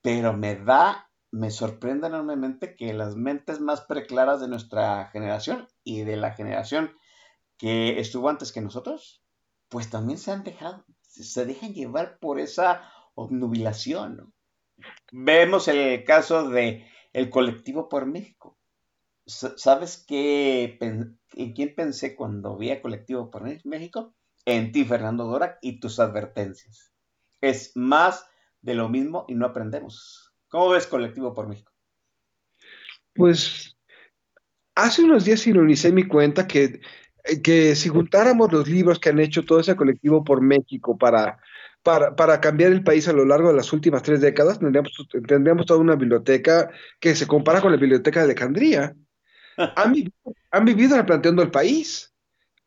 pero me da, me sorprende enormemente que las mentes más preclaras de nuestra generación y de la generación que estuvo antes que nosotros, pues también se han dejado, se dejan llevar por esa obnubilación. Vemos el caso de el colectivo por México. ¿Sabes qué, en quién pensé cuando vi a Colectivo por México? En ti, Fernando Dora, y tus advertencias. Es más de lo mismo y no aprendemos. ¿Cómo ves Colectivo por México?
Pues hace unos días ironicé mi cuenta que, que si juntáramos los libros que han hecho todo ese colectivo por México para, para, para cambiar el país a lo largo de las últimas tres décadas, tendríamos, tendríamos toda una biblioteca que se compara con la biblioteca de Alejandría. Han vivido, han vivido replanteando el país,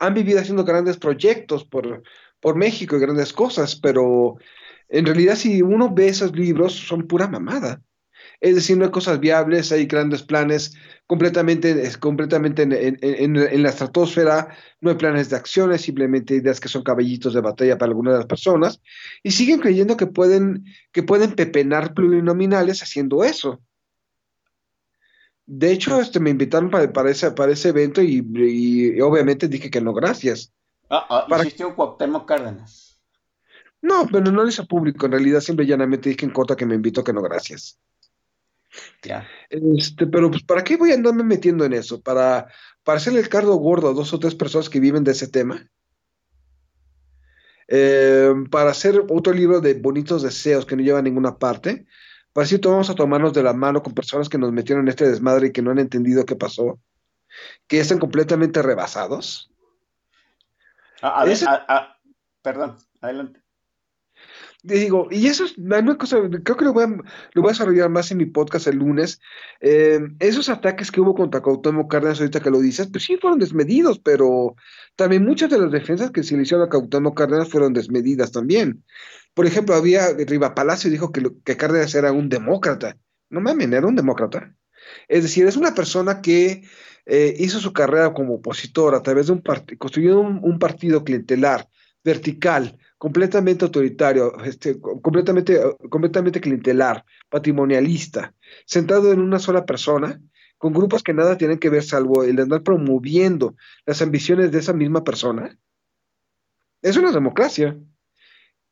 han vivido haciendo grandes proyectos por, por México y grandes cosas, pero en realidad si uno ve esos libros son pura mamada. Es decir, no hay cosas viables, hay grandes planes completamente, completamente en, en- en- en la estratosfera, no hay planes de acciones, simplemente ideas que son caballitos de batalla para algunas de las personas, y siguen creyendo que pueden, que pueden pepenar plurinominales haciendo eso. De hecho, este, me invitaron para, para ese, para ese evento y, y obviamente dije que no, gracias.
Ah, ah,
Para-
un Cuauhtémoc Cárdenas.
No, pero no lo hice público, en realidad simple y llanamente dije en corta que me invitó que no, gracias.
Ya.
Este, pero pues, ¿para qué voy a andarme metiendo en eso? ¿Para, para hacerle el cardo gordo a dos o tres personas que viven de ese tema? Eh, para hacer otro libro de bonitos deseos que no lleva a ninguna parte? Para decir, vamos a tomarnos de la mano con personas que nos metieron en este desmadre y que no han entendido qué pasó, que ya están completamente rebasados.
A ver,
Ese-
perdón, adelante.
Digo, y eso es una cosa, creo que lo voy a, lo voy a desarrollar más en mi podcast el lunes. Eh, esos ataques que hubo contra Cuauhtémoc Cárdenas, ahorita que lo dices, pues sí fueron desmedidos, pero también muchas de las defensas que se le hicieron a Cuauhtémoc Cárdenas fueron desmedidas también. Por ejemplo, había, Riva Palacio dijo que, que Cárdenas era un demócrata. No mames, era un demócrata. Es decir, es una persona que eh, hizo su carrera como opositor a través de un partido, construyó un, partido clientelar, vertical, completamente autoritario, este, co- completamente, completamente clientelar, patrimonialista, centrado en una sola persona, con grupos que nada tienen que ver salvo el de andar promoviendo las ambiciones de esa misma persona. Es una democracia.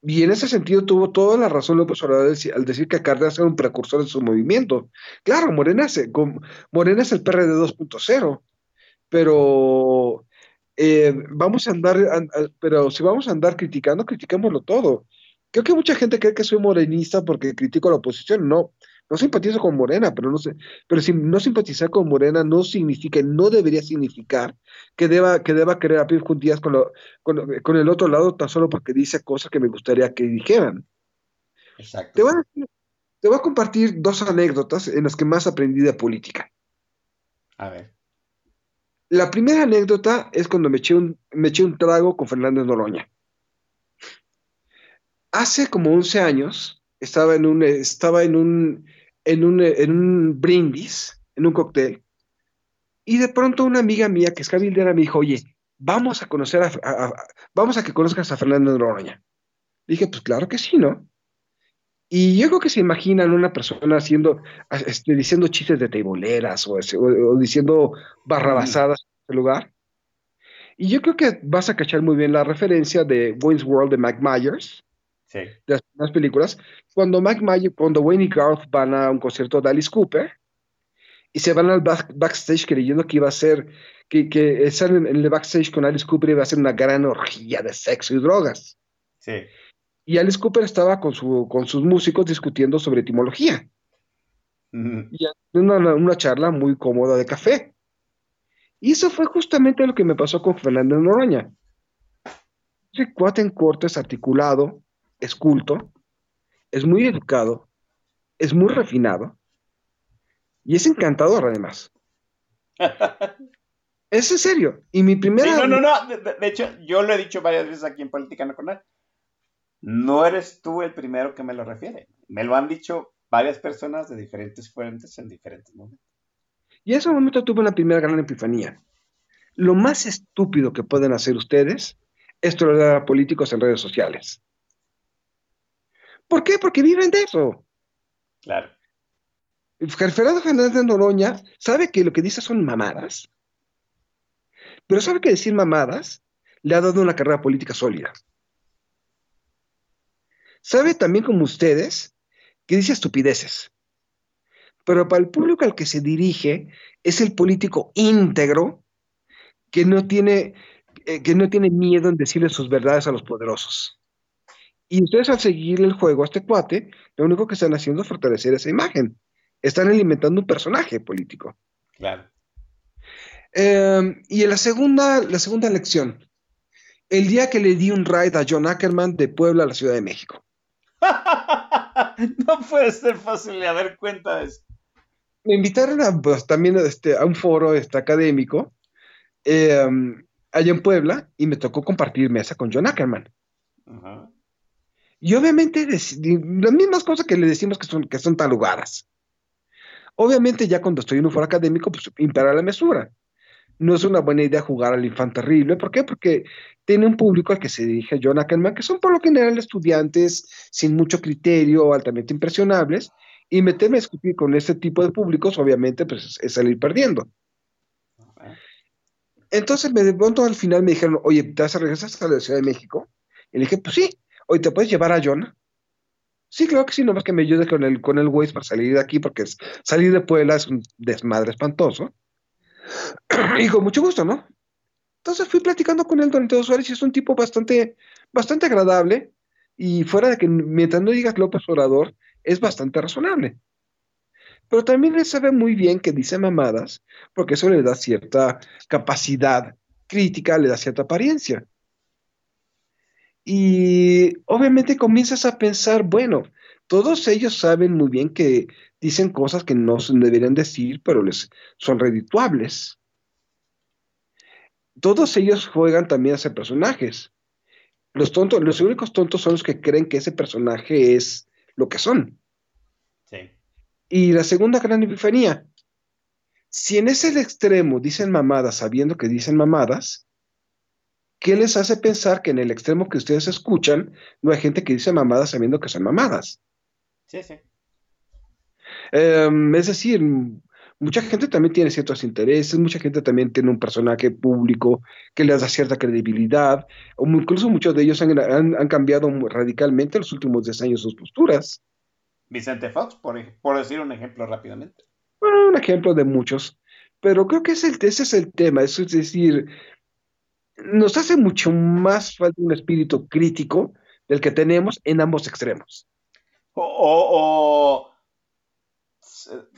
Y en ese sentido tuvo toda la razón López Obrador al deci- al decir que Cárdenas era un precursor de su movimiento. Claro, Morena es, com- Morena es el PRD 2.0, pero eh, vamos a andar, pero si vamos a andar criticando, criticámoslo todo. Creo que mucha gente cree que soy morenista porque critico a la oposición. No, no simpatizo con Morena, pero no sé, pero si no simpatizar con Morena no significa, no debería significar que deba, que deba querer a Pío Díaz con, lo- con, lo- con el otro lado tan solo porque dice cosas que me gustaría que dijeran.
Exacto.
Te voy, a, te voy a compartir dos anécdotas en las que más aprendí de política.
A ver.
La primera anécdota es cuando me eché un, me eché un trago con Fernández Noroña. Hace como 11 años estaba en un, estaba en un, en un, en un brindis, en un cóctel, y de pronto una amiga mía que es cabildera me dijo, oye, vamos a conocer a, vamos a que conozcas a Fernández Noroña. Dije, pues claro que sí, ¿no? Y yo creo que se imaginan una persona haciendo, este, diciendo chistes de teiboleras o, o- o diciendo barrabasadas en ese lugar. Y yo creo que vas a cachar muy bien la referencia de Wayne's World de Mike Myers,
Sí.
de las primeras películas, cuando Mike Myers, cuando Wayne y Garth van a un concierto de Alice Cooper y se van al back- backstage creyendo que iba a ser, que, que estar en, en el backstage con Alice Cooper iba a ser una gran orgía de sexo y drogas.
Sí.
Y Alice Cooper estaba con, su, con sus músicos discutiendo sobre etimología. Y una, una- una charla muy cómoda de café. Y eso fue justamente lo que me pasó con Fernando Noroña. Ese cuate en corto articulado, es culto, es muy educado, es muy refinado y es encantador además. Es en serio. Y mi
Sí,
primera...
no, no, no. De, de- hecho, yo lo he dicho varias veces aquí en Política Nacional. No eres tú el primero que me lo refiere. Me lo han dicho varias personas de diferentes fuentes en diferentes momentos.
Y en ese momento tuve una primera gran epifanía. Lo más estúpido que pueden hacer ustedes es tolerar a políticos en redes sociales. ¿Por qué? Porque viven de eso.
Claro.
Fernando Fernández de Noroña sabe que lo que dice son mamadas, pero sabe que decir mamadas le ha dado una carrera política sólida. Sabe también como ustedes que dice estupideces, pero para el público al que se dirige es el político íntegro que no tiene, eh, que no tiene miedo en decirle sus verdades a los poderosos. Y ustedes al seguirle el juego a este cuate, lo único que están haciendo es fortalecer esa imagen. Están alimentando un personaje político.
Claro.
Eh, y en la segunda, la segunda lección, el día que le di un ride a John Ackerman de Puebla a la Ciudad de México.
no puede ser fácil de haber cuenta de eso.
Me invitaron a, pues, también este, a un foro este, académico eh, allá en Puebla y me tocó compartir mesa con John Ackerman.
Ajá.
Y obviamente las mismas cosas que le decimos que son, que son talugadas. Obviamente ya cuando estoy en un foro académico, pues impera la mesura. No es una buena idea jugar al infant terrible. ¿Por qué? Porque tiene un público al que se dirige John Ackerman, que son por lo general estudiantes sin mucho criterio, altamente impresionables, y meterme a discutir con este tipo de públicos, obviamente, pues es, es salir perdiendo. Entonces me de pronto al final me dijeron, oye, ¿te vas a regresar a la Ciudad de México? Y le dije, pues sí, oye, ¿te puedes llevar a John? Sí, claro que sí, nomás que me ayude con el, con el Waze para salir de aquí, porque salir de Puebla es un desmadre espantoso. y con mucho gusto, ¿no? Entonces fui platicando con él durante dos horas y es un tipo bastante, bastante agradable. Y fuera de que mientras no digas López Obrador, es bastante razonable. Pero también él sabe muy bien que dice mamadas, porque eso le da cierta capacidad crítica, le da cierta apariencia. Y obviamente comienzas a pensar, bueno, todos ellos saben muy bien que dicen cosas que no se deberían decir, pero les son redituables. Todos ellos juegan también a ser personajes. Los tontos, los únicos tontos son los que creen que ese personaje es lo que son.
Sí.
Y la segunda gran epifanía, si en ese extremo dicen mamadas sabiendo que dicen mamadas, ¿qué les hace pensar que en el extremo que ustedes escuchan no hay gente que dice mamadas sabiendo que son mamadas?
Sí, sí.
Em, es decir, mucha gente también tiene ciertos intereses, mucha gente también tiene un personaje público que les da cierta credibilidad, o incluso muchos de ellos han, han- han cambiado radicalmente en los últimos 10 años sus posturas.
Vicente Fox, por, por decir un ejemplo rápidamente.
Bueno, un ejemplo de muchos, pero creo que es el- ese es el tema, es decir, nos hace mucho más falta un espíritu crítico del que tenemos en ambos extremos.
O, o- o,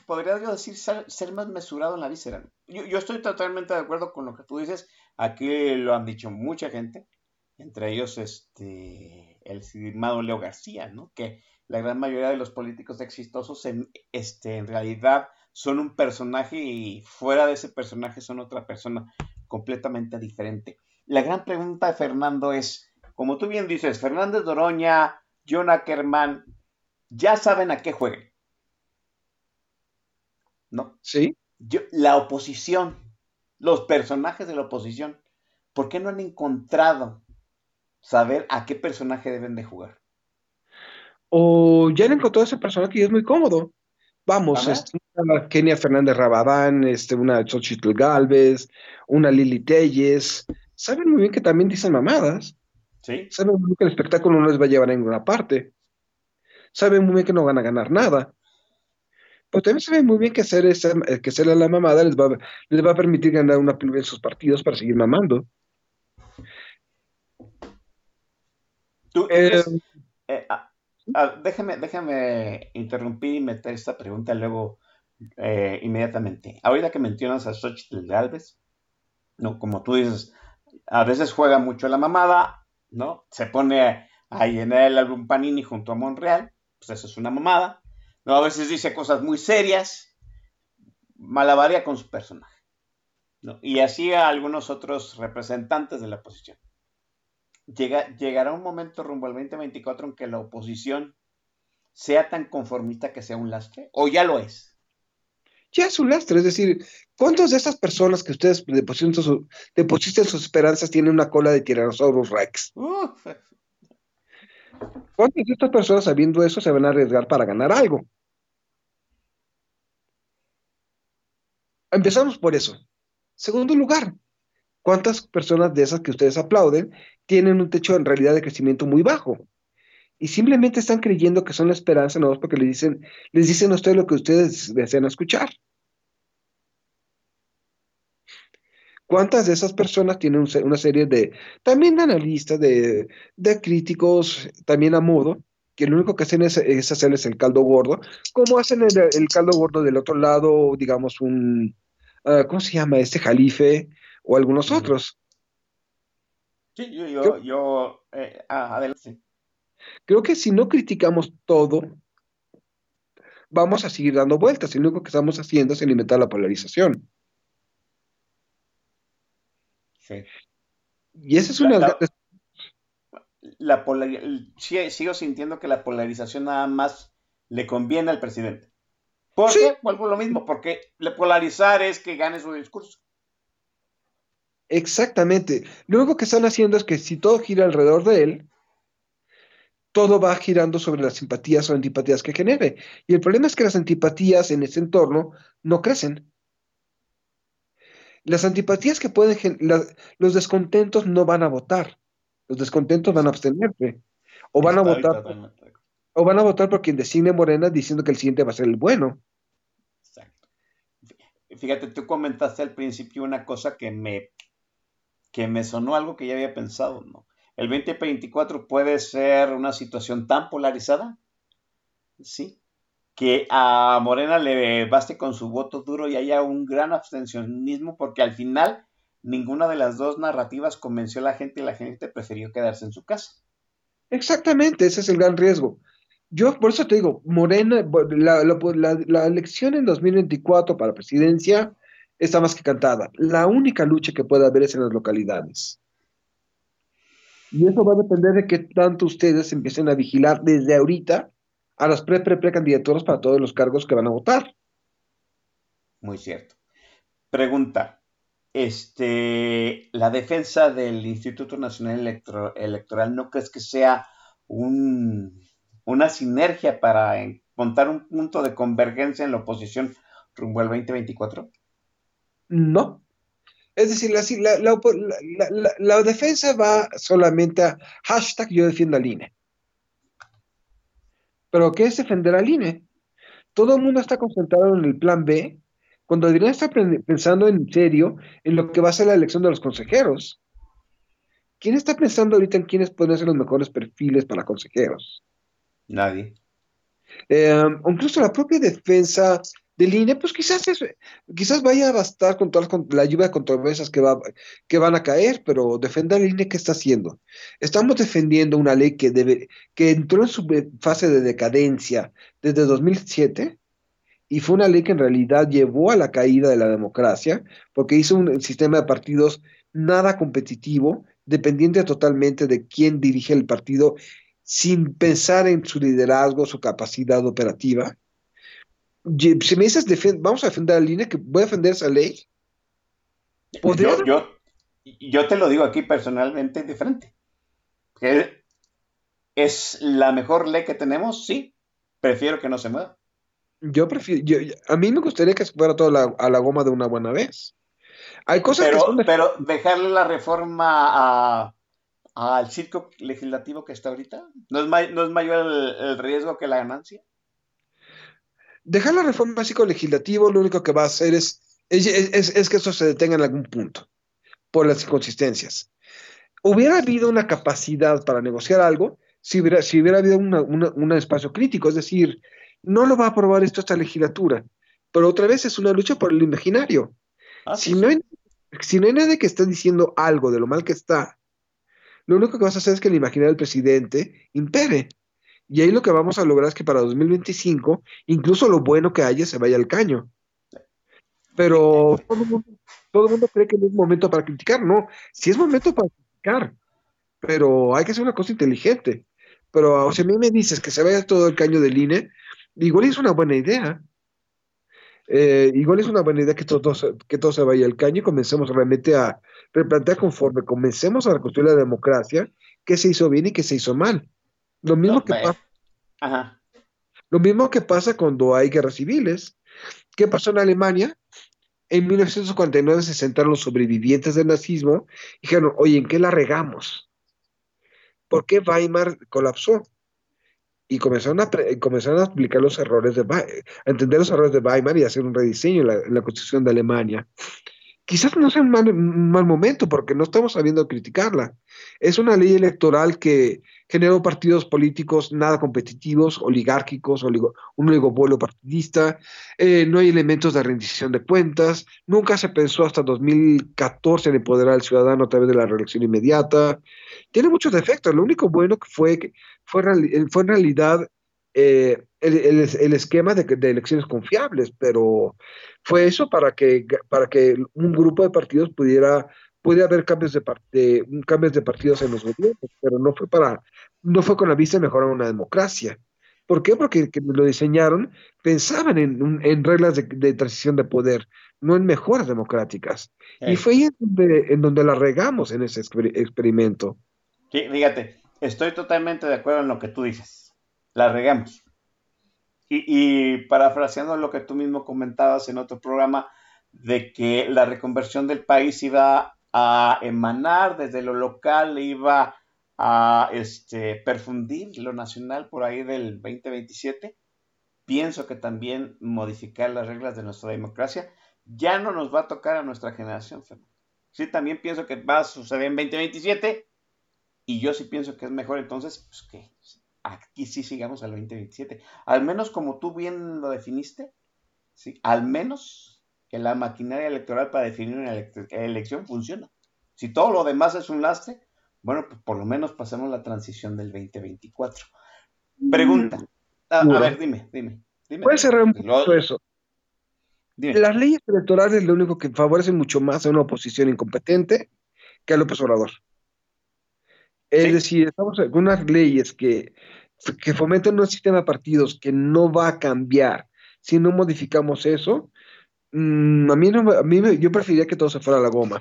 podría yo decir ser, ser más mesurado en la víscera. Yo, yo estoy totalmente de acuerdo con lo que tú dices. Aquí lo han dicho mucha gente, entre ellos este el estimado Leo García, ¿no? Que la gran mayoría de los políticos exitosos en, este, en realidad son un personaje y fuera de ese personaje son otra persona completamente diferente. La gran pregunta de Fernando es, como tú bien dices, Fernández Doroña, John Ackerman, ya saben a qué juegan. ¿No?
¿Sí?
Yo- la oposición, los personajes de la oposición, ¿por qué no han encontrado saber a qué personaje deben de jugar?
O ya le encontró ese personaje y es muy cómodo. Vamos, este, una Kenia Fernández Rabadán, este, una Xochitl Galvez, una Lili Telles, saben muy bien que también dicen mamadas,
¿Sí?
saben muy bien que el espectáculo no les va a llevar a ninguna parte, saben muy bien que no van a ganar nada, pero también saben muy bien que hacer esa, eh, que hacerle la mamada les va, a- les va a permitir ganar una plebe en sus partidos para seguir mamando.
Tú-
Eh,
eh, ah, ah, déjame, déjame interrumpir y meter esta pregunta luego eh, inmediatamente. Ahorita que mencionas a Xochitl Galvez, no, como tú dices, a veces juega mucho la mamada, ¿no? Se pone a llenar el álbum Panini junto a Monreal, pues eso es una mamada. ¿no? A veces dice cosas muy serias, malabaria con su personaje. ¿no? Y así a algunos otros representantes de la oposición. Llega, llegará un momento rumbo al 2024 en que la oposición sea tan conformista que sea un lastre, o ya lo es.
Ya es un lastre, es decir, ¿cuántas de esas personas que ustedes depositan, su- depositan sus esperanzas tienen una cola de Tyrannosaurus Rex?
Uf,
¿Cuántas de estas personas sabiendo eso se van a arriesgar para ganar algo? Empezamos por eso. Segundo lugar, ¿cuántas personas de esas que ustedes aplauden tienen un techo en realidad de crecimiento muy bajo? Y simplemente están creyendo que son la esperanza, no porque les dicen, les dicen a ustedes lo que ustedes desean escuchar. ¿Cuántas de esas personas tienen una serie de, también de analistas, de, de críticos, también a modo, que lo único que hacen es, es hacerles el caldo gordo, como hacen el, el caldo gordo del otro lado, digamos, un, ah, ¿cómo se llama? Este Jalife o algunos otros.
Sí, yo, yo, yo eh, ah, adelante.
Creo que si no criticamos todo, vamos a seguir dando vueltas, y lo único que estamos haciendo es alimentar la polarización.
Sí.
Y esa es una...
la- La sigo sintiendo que la polarización nada más le conviene al presidente. ¿Por
Sí.
Vuelvo a lo mismo, porque le polarizar es que gane su discurso.
Exactamente. Lo único que están haciendo es que si todo gira alrededor de él, todo va girando sobre las simpatías o antipatías que genere. Y el problema es que las antipatías en ese entorno no crecen. Las antipatías que pueden, la- los descontentos no van a votar. Los descontentos van a abstenerse. O van a votar,
acuerdo.
o van a votar por quien designe Morena diciendo que el siguiente va a ser el bueno.
Exacto. Fíjate, tú comentaste al principio una cosa que me, que me sonó algo que ya había pensado, ¿no? El 2024 puede ser una situación tan polarizada, ¿sí? Que a Morena le baste con su voto duro y haya un gran abstencionismo, porque al final ninguna de las dos narrativas convenció a la gente y la gente prefirió quedarse en su casa.
Exactamente, ese es el gran riesgo. Yo por eso te digo, Morena, la, la- la- la elección en 2024 para presidencia está más que cantada. La única lucha que puede haber es en las localidades. Y eso va a depender de qué tanto ustedes empiecen a vigilar desde ahorita a las pre pre precandidaturas para todos los cargos que van a votar.
Muy cierto. Pregunta. Este, la defensa del Instituto Nacional Electro- Electoral, ¿no crees que sea un, una sinergia para montar un punto de convergencia en la oposición rumbo al 2024?
No. Es decir, la, defensa va solamente a hashtag yo defiendo al INE. Pero ¿qué es defender al INE? Todo el mundo está concentrado en el plan B, cuando deberían estar pensando en serio en lo que va a ser la elección de los consejeros. ¿Quién está pensando ahorita en quiénes pueden ser los mejores perfiles para consejeros?
Nadie.
Eh, incluso la propia defensa del INE, pues quizás, es- quizás vaya a bastar con toda la lluvia de controversias que, va, que van a caer, pero defender al INE, ¿qué está haciendo? Estamos defendiendo una ley que, debe, que entró en su fase de decadencia desde 2007 y fue una ley que en realidad llevó a la caída de la democracia porque hizo un sistema de partidos nada competitivo, dependiente totalmente de quién dirige el partido sin pensar en su liderazgo, su capacidad operativa. Si me dices, vamos a defender al INE, que voy a defender esa ley.
Yo, yo, yo te lo digo aquí personalmente. Que ¿Es la mejor ley que tenemos? Sí. Prefiero que no se mueva.
Yo prefiero, yo- a mí me gustaría que se fuera todo a la, a la goma de una buena vez. Hay cosas que
Pero,
son de-
pero dejarle la reforma a- al circo legislativo que está ahorita, ¿no es, may- no es mayor el, el riesgo que la ganancia?
Dejar la reforma psicolegislativo lo único que va a hacer es, es, es- es que eso se detenga en algún punto, por las inconsistencias. Hubiera habido una capacidad para negociar algo si hubiera, si hubiera habido una- una- un espacio crítico, es decir, no lo va a aprobar esto esta legislatura, pero otra vez es una lucha por el imaginario.
Ah,
Si
sí,
no hay, si no hay nadie que esté diciendo algo de lo mal que está, lo único que vas a hacer es que el imaginario del presidente impere. Y ahí lo que vamos a lograr es que para 2025, incluso lo bueno que haya se vaya al caño. Pero todo el mundo, todo el mundo cree que no es momento para criticar. No, sí es momento para criticar, pero hay que hacer una cosa inteligente. Pero o sea, a mí me dices que se vaya todo el caño del INE, igual es una buena idea. Eh, igual es una buena idea que todo, que todo se vaya al caño y comencemos realmente a replantear conforme comencemos a reconstruir la democracia, qué se hizo bien y qué se hizo mal. Lo mismo,
No,
que,
me-
pa-
Ajá.
lo mismo que pasa cuando hay guerras civiles. ¿Qué pasó en Alemania? En 1949 se sentaron los sobrevivientes del nazismo y dijeron, oye, ¿en qué la regamos? ¿Por qué Weimar colapsó? Y comenzaron a, comenzaron a explicar los errores de a entender los errores de Weimar y hacer un rediseño en la, en la constitución de Alemania. Quizás no sea un mal, momento porque no estamos sabiendo criticarla. Es una ley electoral que generó partidos políticos nada competitivos, oligárquicos, un oligopolio partidista, eh, no hay elementos de rendición de cuentas, nunca se pensó hasta 2014 en empoderar al ciudadano a través de la reelección inmediata. Tiene muchos defectos, lo único bueno que fue fue, fue en realidad eh, el, el- el esquema de, de elecciones confiables, pero fue eso para que, para que un grupo de partidos pudiera, pudiera haber cambios de, de- cambios de partidos en los gobiernos, pero no fue para, no fue con la vista de mejorar una democracia. ¿Por qué? Porque lo diseñaron pensaban en, en reglas de, de transición de poder, no en mejoras democráticas. Y fue ahí en donde, en donde la regamos en ese exper- experimento.
Sí, fíjate, estoy totalmente de acuerdo en lo que tú dices. La regamos. Y, y parafraseando lo que tú mismo comentabas en otro programa, de que la reconversión del país iba a emanar desde lo local, iba a este, perfundir lo nacional por ahí del 2027, pienso que también modificar las reglas de nuestra democracia ya no nos va a tocar a nuestra generación, Fernando. Sí, también pienso que va a suceder en 2027 y yo sí pienso que es mejor entonces pues, que aquí sí sigamos al 2027. Al menos como tú bien lo definiste, ¿sí? al menos que la maquinaria electoral para definir una elec- elección funciona. Si todo lo demás es un lastre, bueno, pues por lo menos pasemos la transición del 2024. Pregunta. A, a
Bueno.
ver, dime, dime. dime.
Puede cerrar un poco eso.
dime.
Las leyes electorales lo único que favorecen mucho más a una oposición incompetente que a López Obrador. Es
Sí.
decir, estamos con unas leyes que, que fomentan un sistema de partidos que no va a cambiar si no modificamos eso. mm, a mí, no, a mí yo preferiría que todo se fuera a la goma.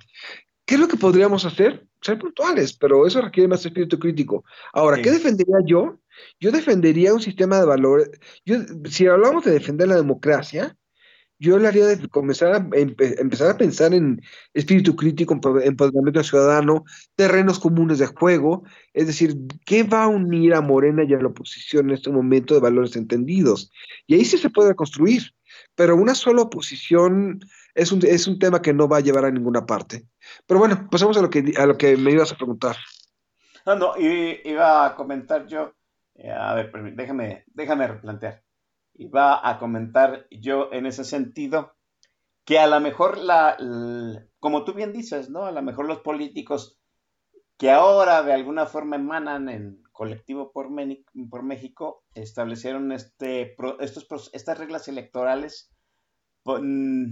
¿Qué es lo que podríamos hacer? Ser puntuales, pero eso requiere más espíritu crítico. Ahora,
Sí.
¿qué defendería yo? Yo defendería un sistema de valores. Yo, si hablamos de defender la democracia, yo le haría de comenzar a empe- empezar a pensar en espíritu crítico, empo- empoderamiento ciudadano, terrenos comunes de juego, es decir, ¿qué va a unir a Morena y a la oposición en este momento de valores entendidos? Y ahí sí se puede construir, pero una sola oposición es un, es un tema que no va a llevar a ninguna parte. Pero bueno, pasamos a lo que, a lo que me ibas a preguntar.
No, no, iba a comentar yo, eh, a ver, déjame, déjame replantear. Iba a comentar yo en ese sentido que a lo mejor la, como tú bien dices, ¿no? A lo mejor los políticos que ahora de alguna forma emanan en colectivo por, Meni- por México establecieron este, estos, estas reglas electorales mm,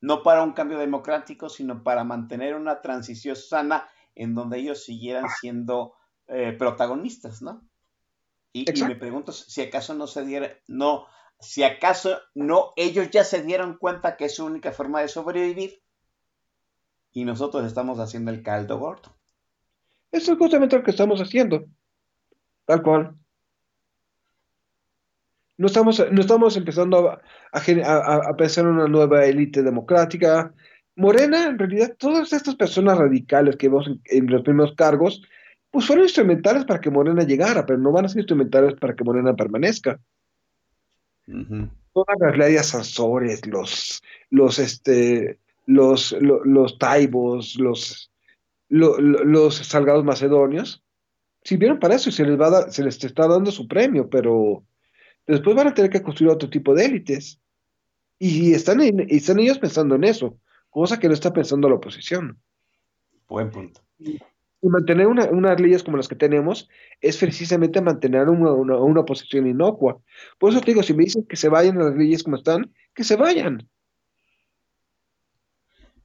no para un cambio democrático, sino para mantener una transición sana en donde ellos siguieran siendo eh, protagonistas, ¿no? Y, y me pregunto si acaso no se diera, no, si acaso no, ellos ya se dieron cuenta que es su única forma de sobrevivir y nosotros estamos haciendo el caldo gordo.
Eso es justamente lo que estamos haciendo, tal cual. No estamos, no estamos empezando a, a a- pensar en una nueva élite democrática. Morena, en realidad, todas estas personas radicales que vemos en los primeros cargos, pues fueron instrumentales para que Morena llegara, pero no van a ser instrumentales para que Morena permanezca. Todas las Ladias Sansores, los, los, este, los, lo- los, Taibos, los, lo- lo- los Salgados Macedonios, sirvieron para eso y se les va a se les está dando su premio, pero después van a tener que construir otro tipo de élites. Y están, en- están ellos pensando en eso, cosa que no está pensando la oposición.
Buen punto.
Y mantener una- unas leyes como las que tenemos es precisamente mantener una, una, oposición inocua. Por eso te digo, si me dicen que se vayan las leyes como están, que se vayan.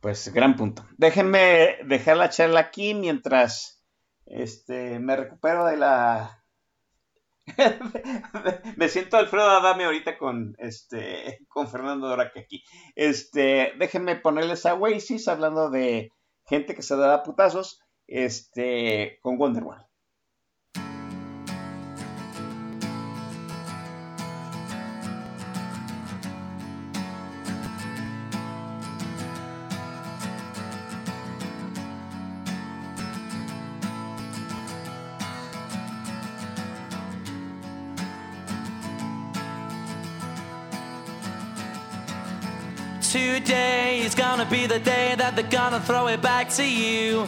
Pues gran punto. Déjenme dejar la charla aquí mientras este, me recupero de la... me siento Alfredo Adame ahorita con, este, con Fernando Dora que aquí. Este, déjenme ponerles a Oasis hablando de gente que se da putazos este, con Wonderwall.
Today is gonna be the day that they're gonna throw it back to you.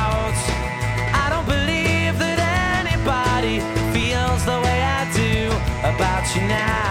You now.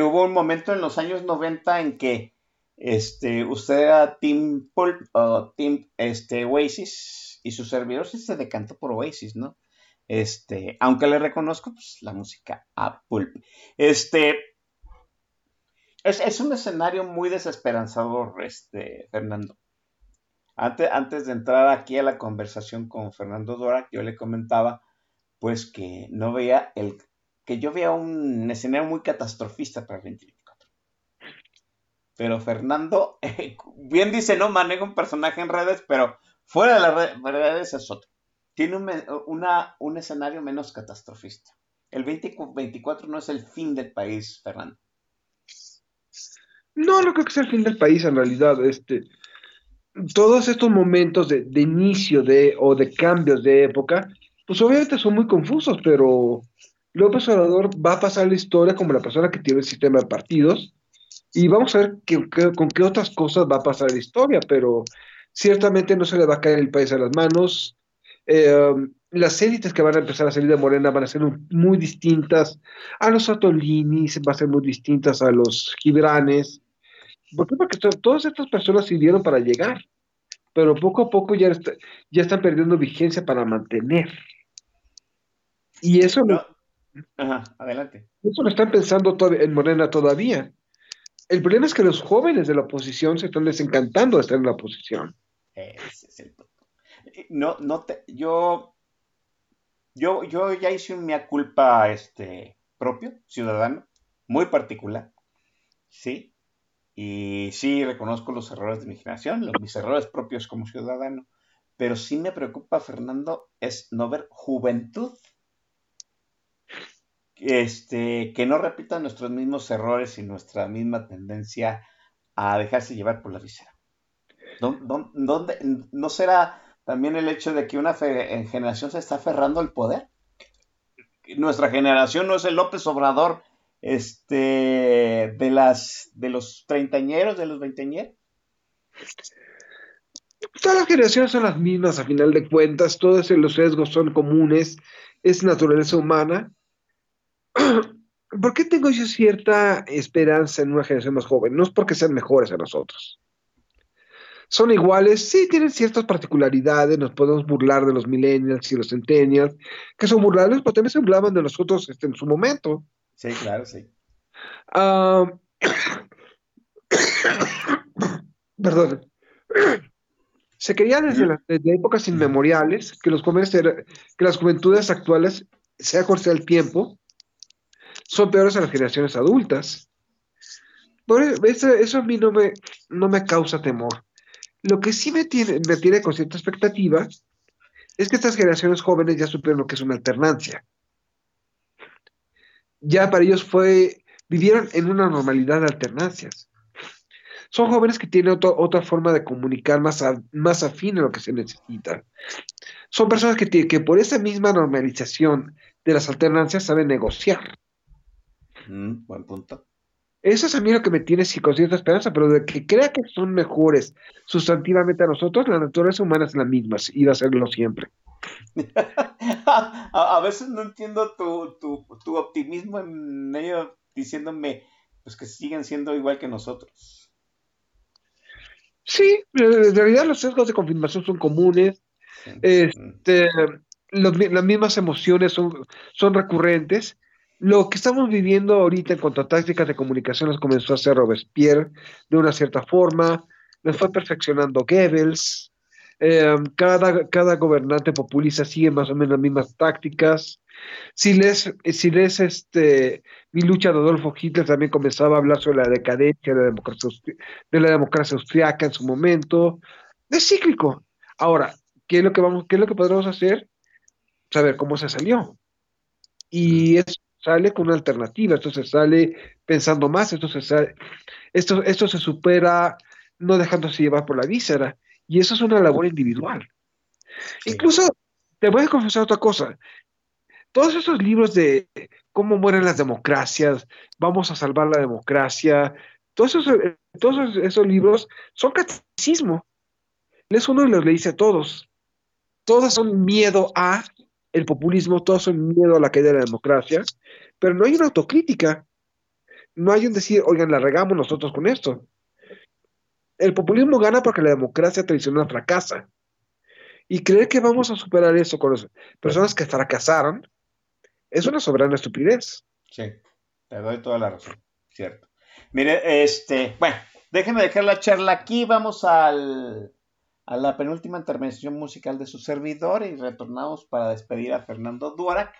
Hubo un momento en los años 90 en que este, usted era Team Pulp este, Oasis y su servidor sí se decantó por Oasis, ¿no? Este, aunque le reconozco pues, la música a Pulp. Este, es, es un escenario muy desesperanzador, este, Fernando. Antes, antes de entrar aquí a la conversación con Fernando Dora, yo le comentaba pues que no veía el que yo veía un escenario muy catastrofista para el 2024. Pero Fernando, bien dice, no maneja un personaje en redes, pero fuera de las re- redes es otro. Tiene un, una- un escenario menos catastrofista. El 2024 no es el fin del país, Fernando.
No, no creo que sea el fin del país en realidad. Este, todos estos momentos de, de inicio de, o de cambios de época, pues obviamente son muy confusos, pero López Obrador va a pasar la historia como la persona que tiene el sistema de partidos y vamos a ver qué- con qué otras cosas va a pasar la historia, pero ciertamente no se le va a caer el país a las manos. Eh, las élites que van a empezar a salir de Morena van a ser muy distintas a los Atolinis, van a ser muy distintas a los Gibranes. ¿Por qué? Porque to- todas estas personas sirvieron para llegar, pero poco a poco ya, está- ya están perdiendo vigencia para mantener. Y eso
No. Ajá, adelante.
eso lo están pensando en Morena todavía. El problema es que los jóvenes de la oposición se están desencantando de estar en la oposición.
Ese es el punto. No, no te, yo, yo, yo ya hice un mea culpa este, propio, ciudadano, muy particular, ¿sí? Y sí reconozco los errores de mi generación, los, mis errores propios como ciudadano, pero sí me preocupa, Fernando, es no ver juventud este, que no repitan nuestros mismos errores y nuestra misma tendencia a dejarse llevar por la visera. ¿Dó- dó- ¿Dónde, ¿No será también el hecho de que una generación se está aferrando al poder? Nuestra generación no es el López Obrador este, de, las, de los treintañeros, de los veinteañeros.
Todas las generaciones son las mismas a final de cuentas, todos los sesgos son comunes, es naturaleza humana. ¿Por qué tengo yo cierta esperanza en una generación más joven? No es porque sean mejores a nosotros, son iguales, sí tienen ciertas particularidades, nos podemos burlar de los millennials y los centennials, que son burlables, pero también se burlaban de nosotros este, en su momento.
Sí, claro, sí.
Ah, perdón. Se creía desde, épocas inmemoriales que los jóvenes era- que las juventudes actuales, sea cual sea el tiempo, son peores a las generaciones adultas. Por e- eso, eso a mí no me, no me causa temor. Lo que sí me tiene, me tiene con cierta expectativa es que estas generaciones jóvenes ya supieron lo que es una alternancia. Ya para ellos fue, vivieron en una normalidad de alternancias. Son jóvenes que tienen otro- otra forma de comunicar más, más afín a lo que se necesita. Son personas que, que por esa misma normalización de las alternancias saben negociar.
Mm, buen punto.
Eso es a mí lo que me tiene sí, con cierta esperanza, pero de que crea que son mejores sustantivamente a nosotros, la naturaleza humana es la misma y va a serlo siempre.
a, a veces no entiendo tu, tu, tu optimismo en medio diciéndome pues que siguen siendo igual que nosotros.
Sí, en realidad los sesgos de confirmación son comunes, este, los las mismas emociones son, son recurrentes. Lo que estamos viviendo ahorita en cuanto a tácticas de comunicación las comenzó a hacer Robespierre de una cierta forma, las fue perfeccionando Goebbels. eh, cada, cada gobernante populista sigue más o menos las mismas tácticas. Si lees, si lees este, mi lucha de Adolfo Hitler, también comenzaba a hablar sobre la decadencia de la democracia, de la democracia austriaca en su momento. Es cíclico. Ahora, ¿qué es lo que vamos, qué es lo que podremos hacer? Saber cómo se salió. Y eso sale con una alternativa, esto se sale pensando más, esto se sale- esto, esto se supera no dejándose llevar por la víscera. Y eso es una labor individual. Incluso, te voy a confesar otra cosa. Todos esos libros de cómo mueren las democracias, vamos a salvar la democracia, todos esos, todos esos- libros son catecismo. Lees uno y los leíste a todos. Todos son miedo a el populismo, todos son miedo a la caída de la democracia, pero no hay una autocrítica. No hay un decir, oigan, la regamos nosotros con esto. El populismo gana porque la democracia tradicional fracasa. Y creer que vamos a superar eso con las personas que fracasaron es una soberana estupidez.
Sí, te doy toda la razón, cierto. Mire, este, bueno, déjeme dejar la charla aquí, vamos al, a la penúltima intervención musical de su servidor y retornamos para despedir a Fernando Duarac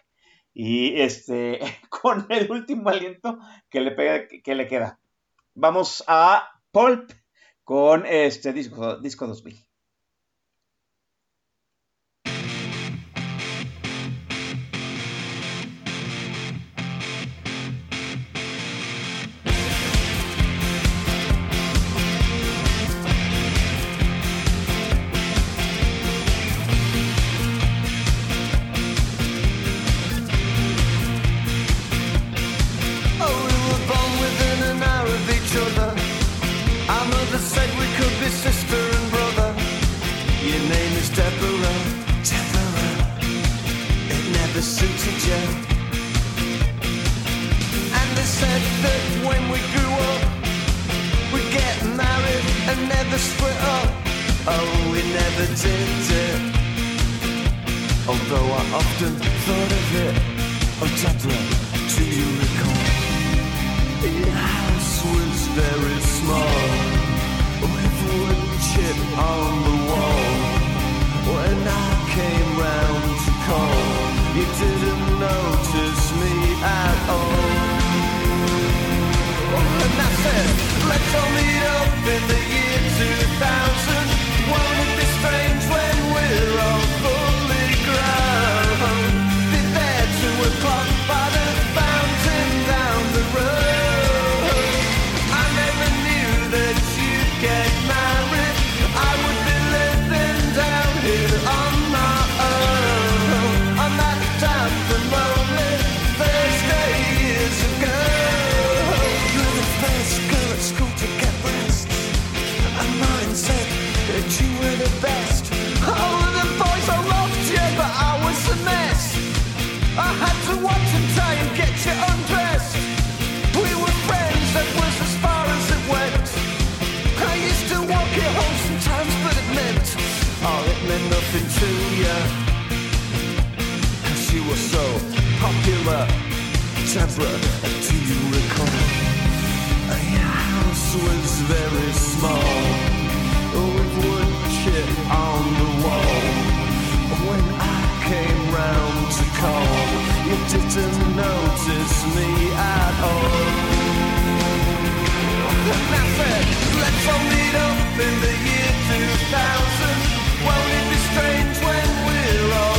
y este, con el último aliento que le, pega, que le queda. Vamos a Pulp con este disco, disco 2000.
You. And they said that when we grew up, we'd get married and never split up. Oh, we never did it. Although I often thought of it. Oh, Deborah, do you recall? Your house was very small With wood chip on the wall When I came round to call You didn't notice me at all. And let's all meet up in the year 2000 Deborah, do you recall? Your house was very small, with wood chip on the wall. When I came round to call, you didn't notice me at all. And I said, let's all meet up in the year 2000. Won't it be strange when we're all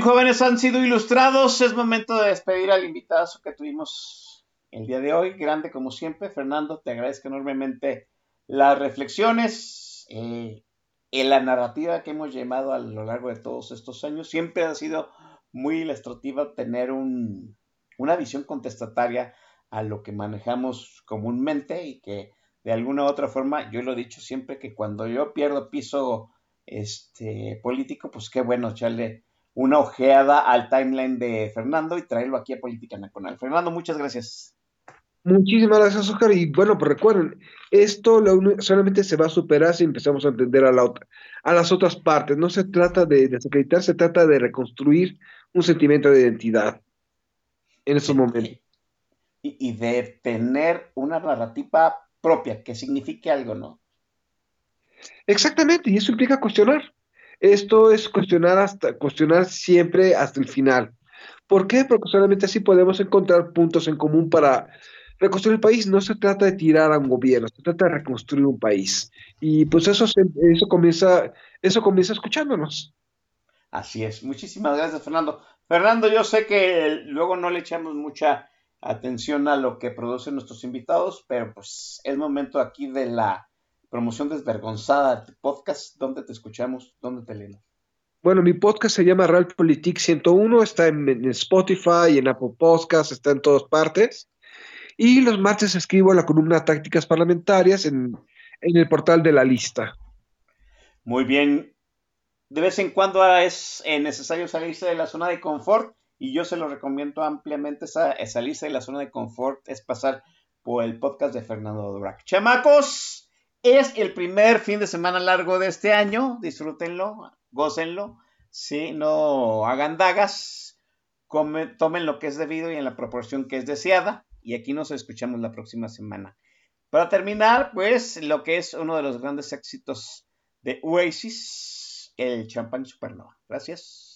Jóvenes, han sido ilustrados. Es momento de despedir al invitado que tuvimos el día de hoy. Grande como siempre. Fernando, te agradezco enormemente las reflexiones eh, en la narrativa que hemos llevado a lo largo de todos estos años. Siempre ha sido muy ilustrativa tener un- una visión contestataria a lo que manejamos comúnmente y que de alguna u otra forma, yo lo he dicho siempre que cuando yo pierdo piso este, político, pues qué bueno echarle una ojeada al timeline de Fernando y traerlo aquí a Política Nacional. Fernando, muchas gracias.
Muchísimas gracias, Oscar. Y bueno, pues recuerden, esto solamente se va a superar si empezamos a entender a, la otra, a las otras partes. No se trata de desacreditar, se trata de reconstruir un sentimiento de identidad en esos momentos.
Y, y de tener una narrativa propia que signifique algo, ¿no?
Exactamente, y eso implica cuestionar. Esto es cuestionar hasta, cuestionar siempre hasta el final. ¿Por qué? Porque solamente así podemos encontrar puntos en común para reconstruir el país. No se trata de tirar a un gobierno, se trata de reconstruir un país. Y pues eso, se- eso comienza, eso comienza escuchándonos.
Así es. Muchísimas gracias, Fernando. Fernando, yo sé que luego no le echamos mucha atención a lo que producen nuestros invitados, pero pues es momento aquí de la promoción desvergonzada podcast. ¿Dónde te escuchamos? ¿Dónde te leemos?
Bueno, mi podcast se llama Realpolitik 101, está en, en Spotify, en Apple Podcasts, está en todas partes. Y los martes escribo la columna Tácticas Parlamentarias en, en el portal de la lista.
Muy bien. De vez en cuando es eh, necesario salirse de la zona de confort y yo se lo recomiendo ampliamente. Esa, eh, salirse de la zona de confort es pasar por el podcast de Fernando Durac. Chamacos, es el primer fin de semana largo de este año. Disfrútenlo, gócenlo. Sí, no hagan dagas. Come- tomen lo que es debido y en la proporción que es deseada. Y aquí nos escuchamos la próxima semana. Para terminar, pues lo que es uno de los grandes éxitos de Oasis, el champán supernova. Gracias.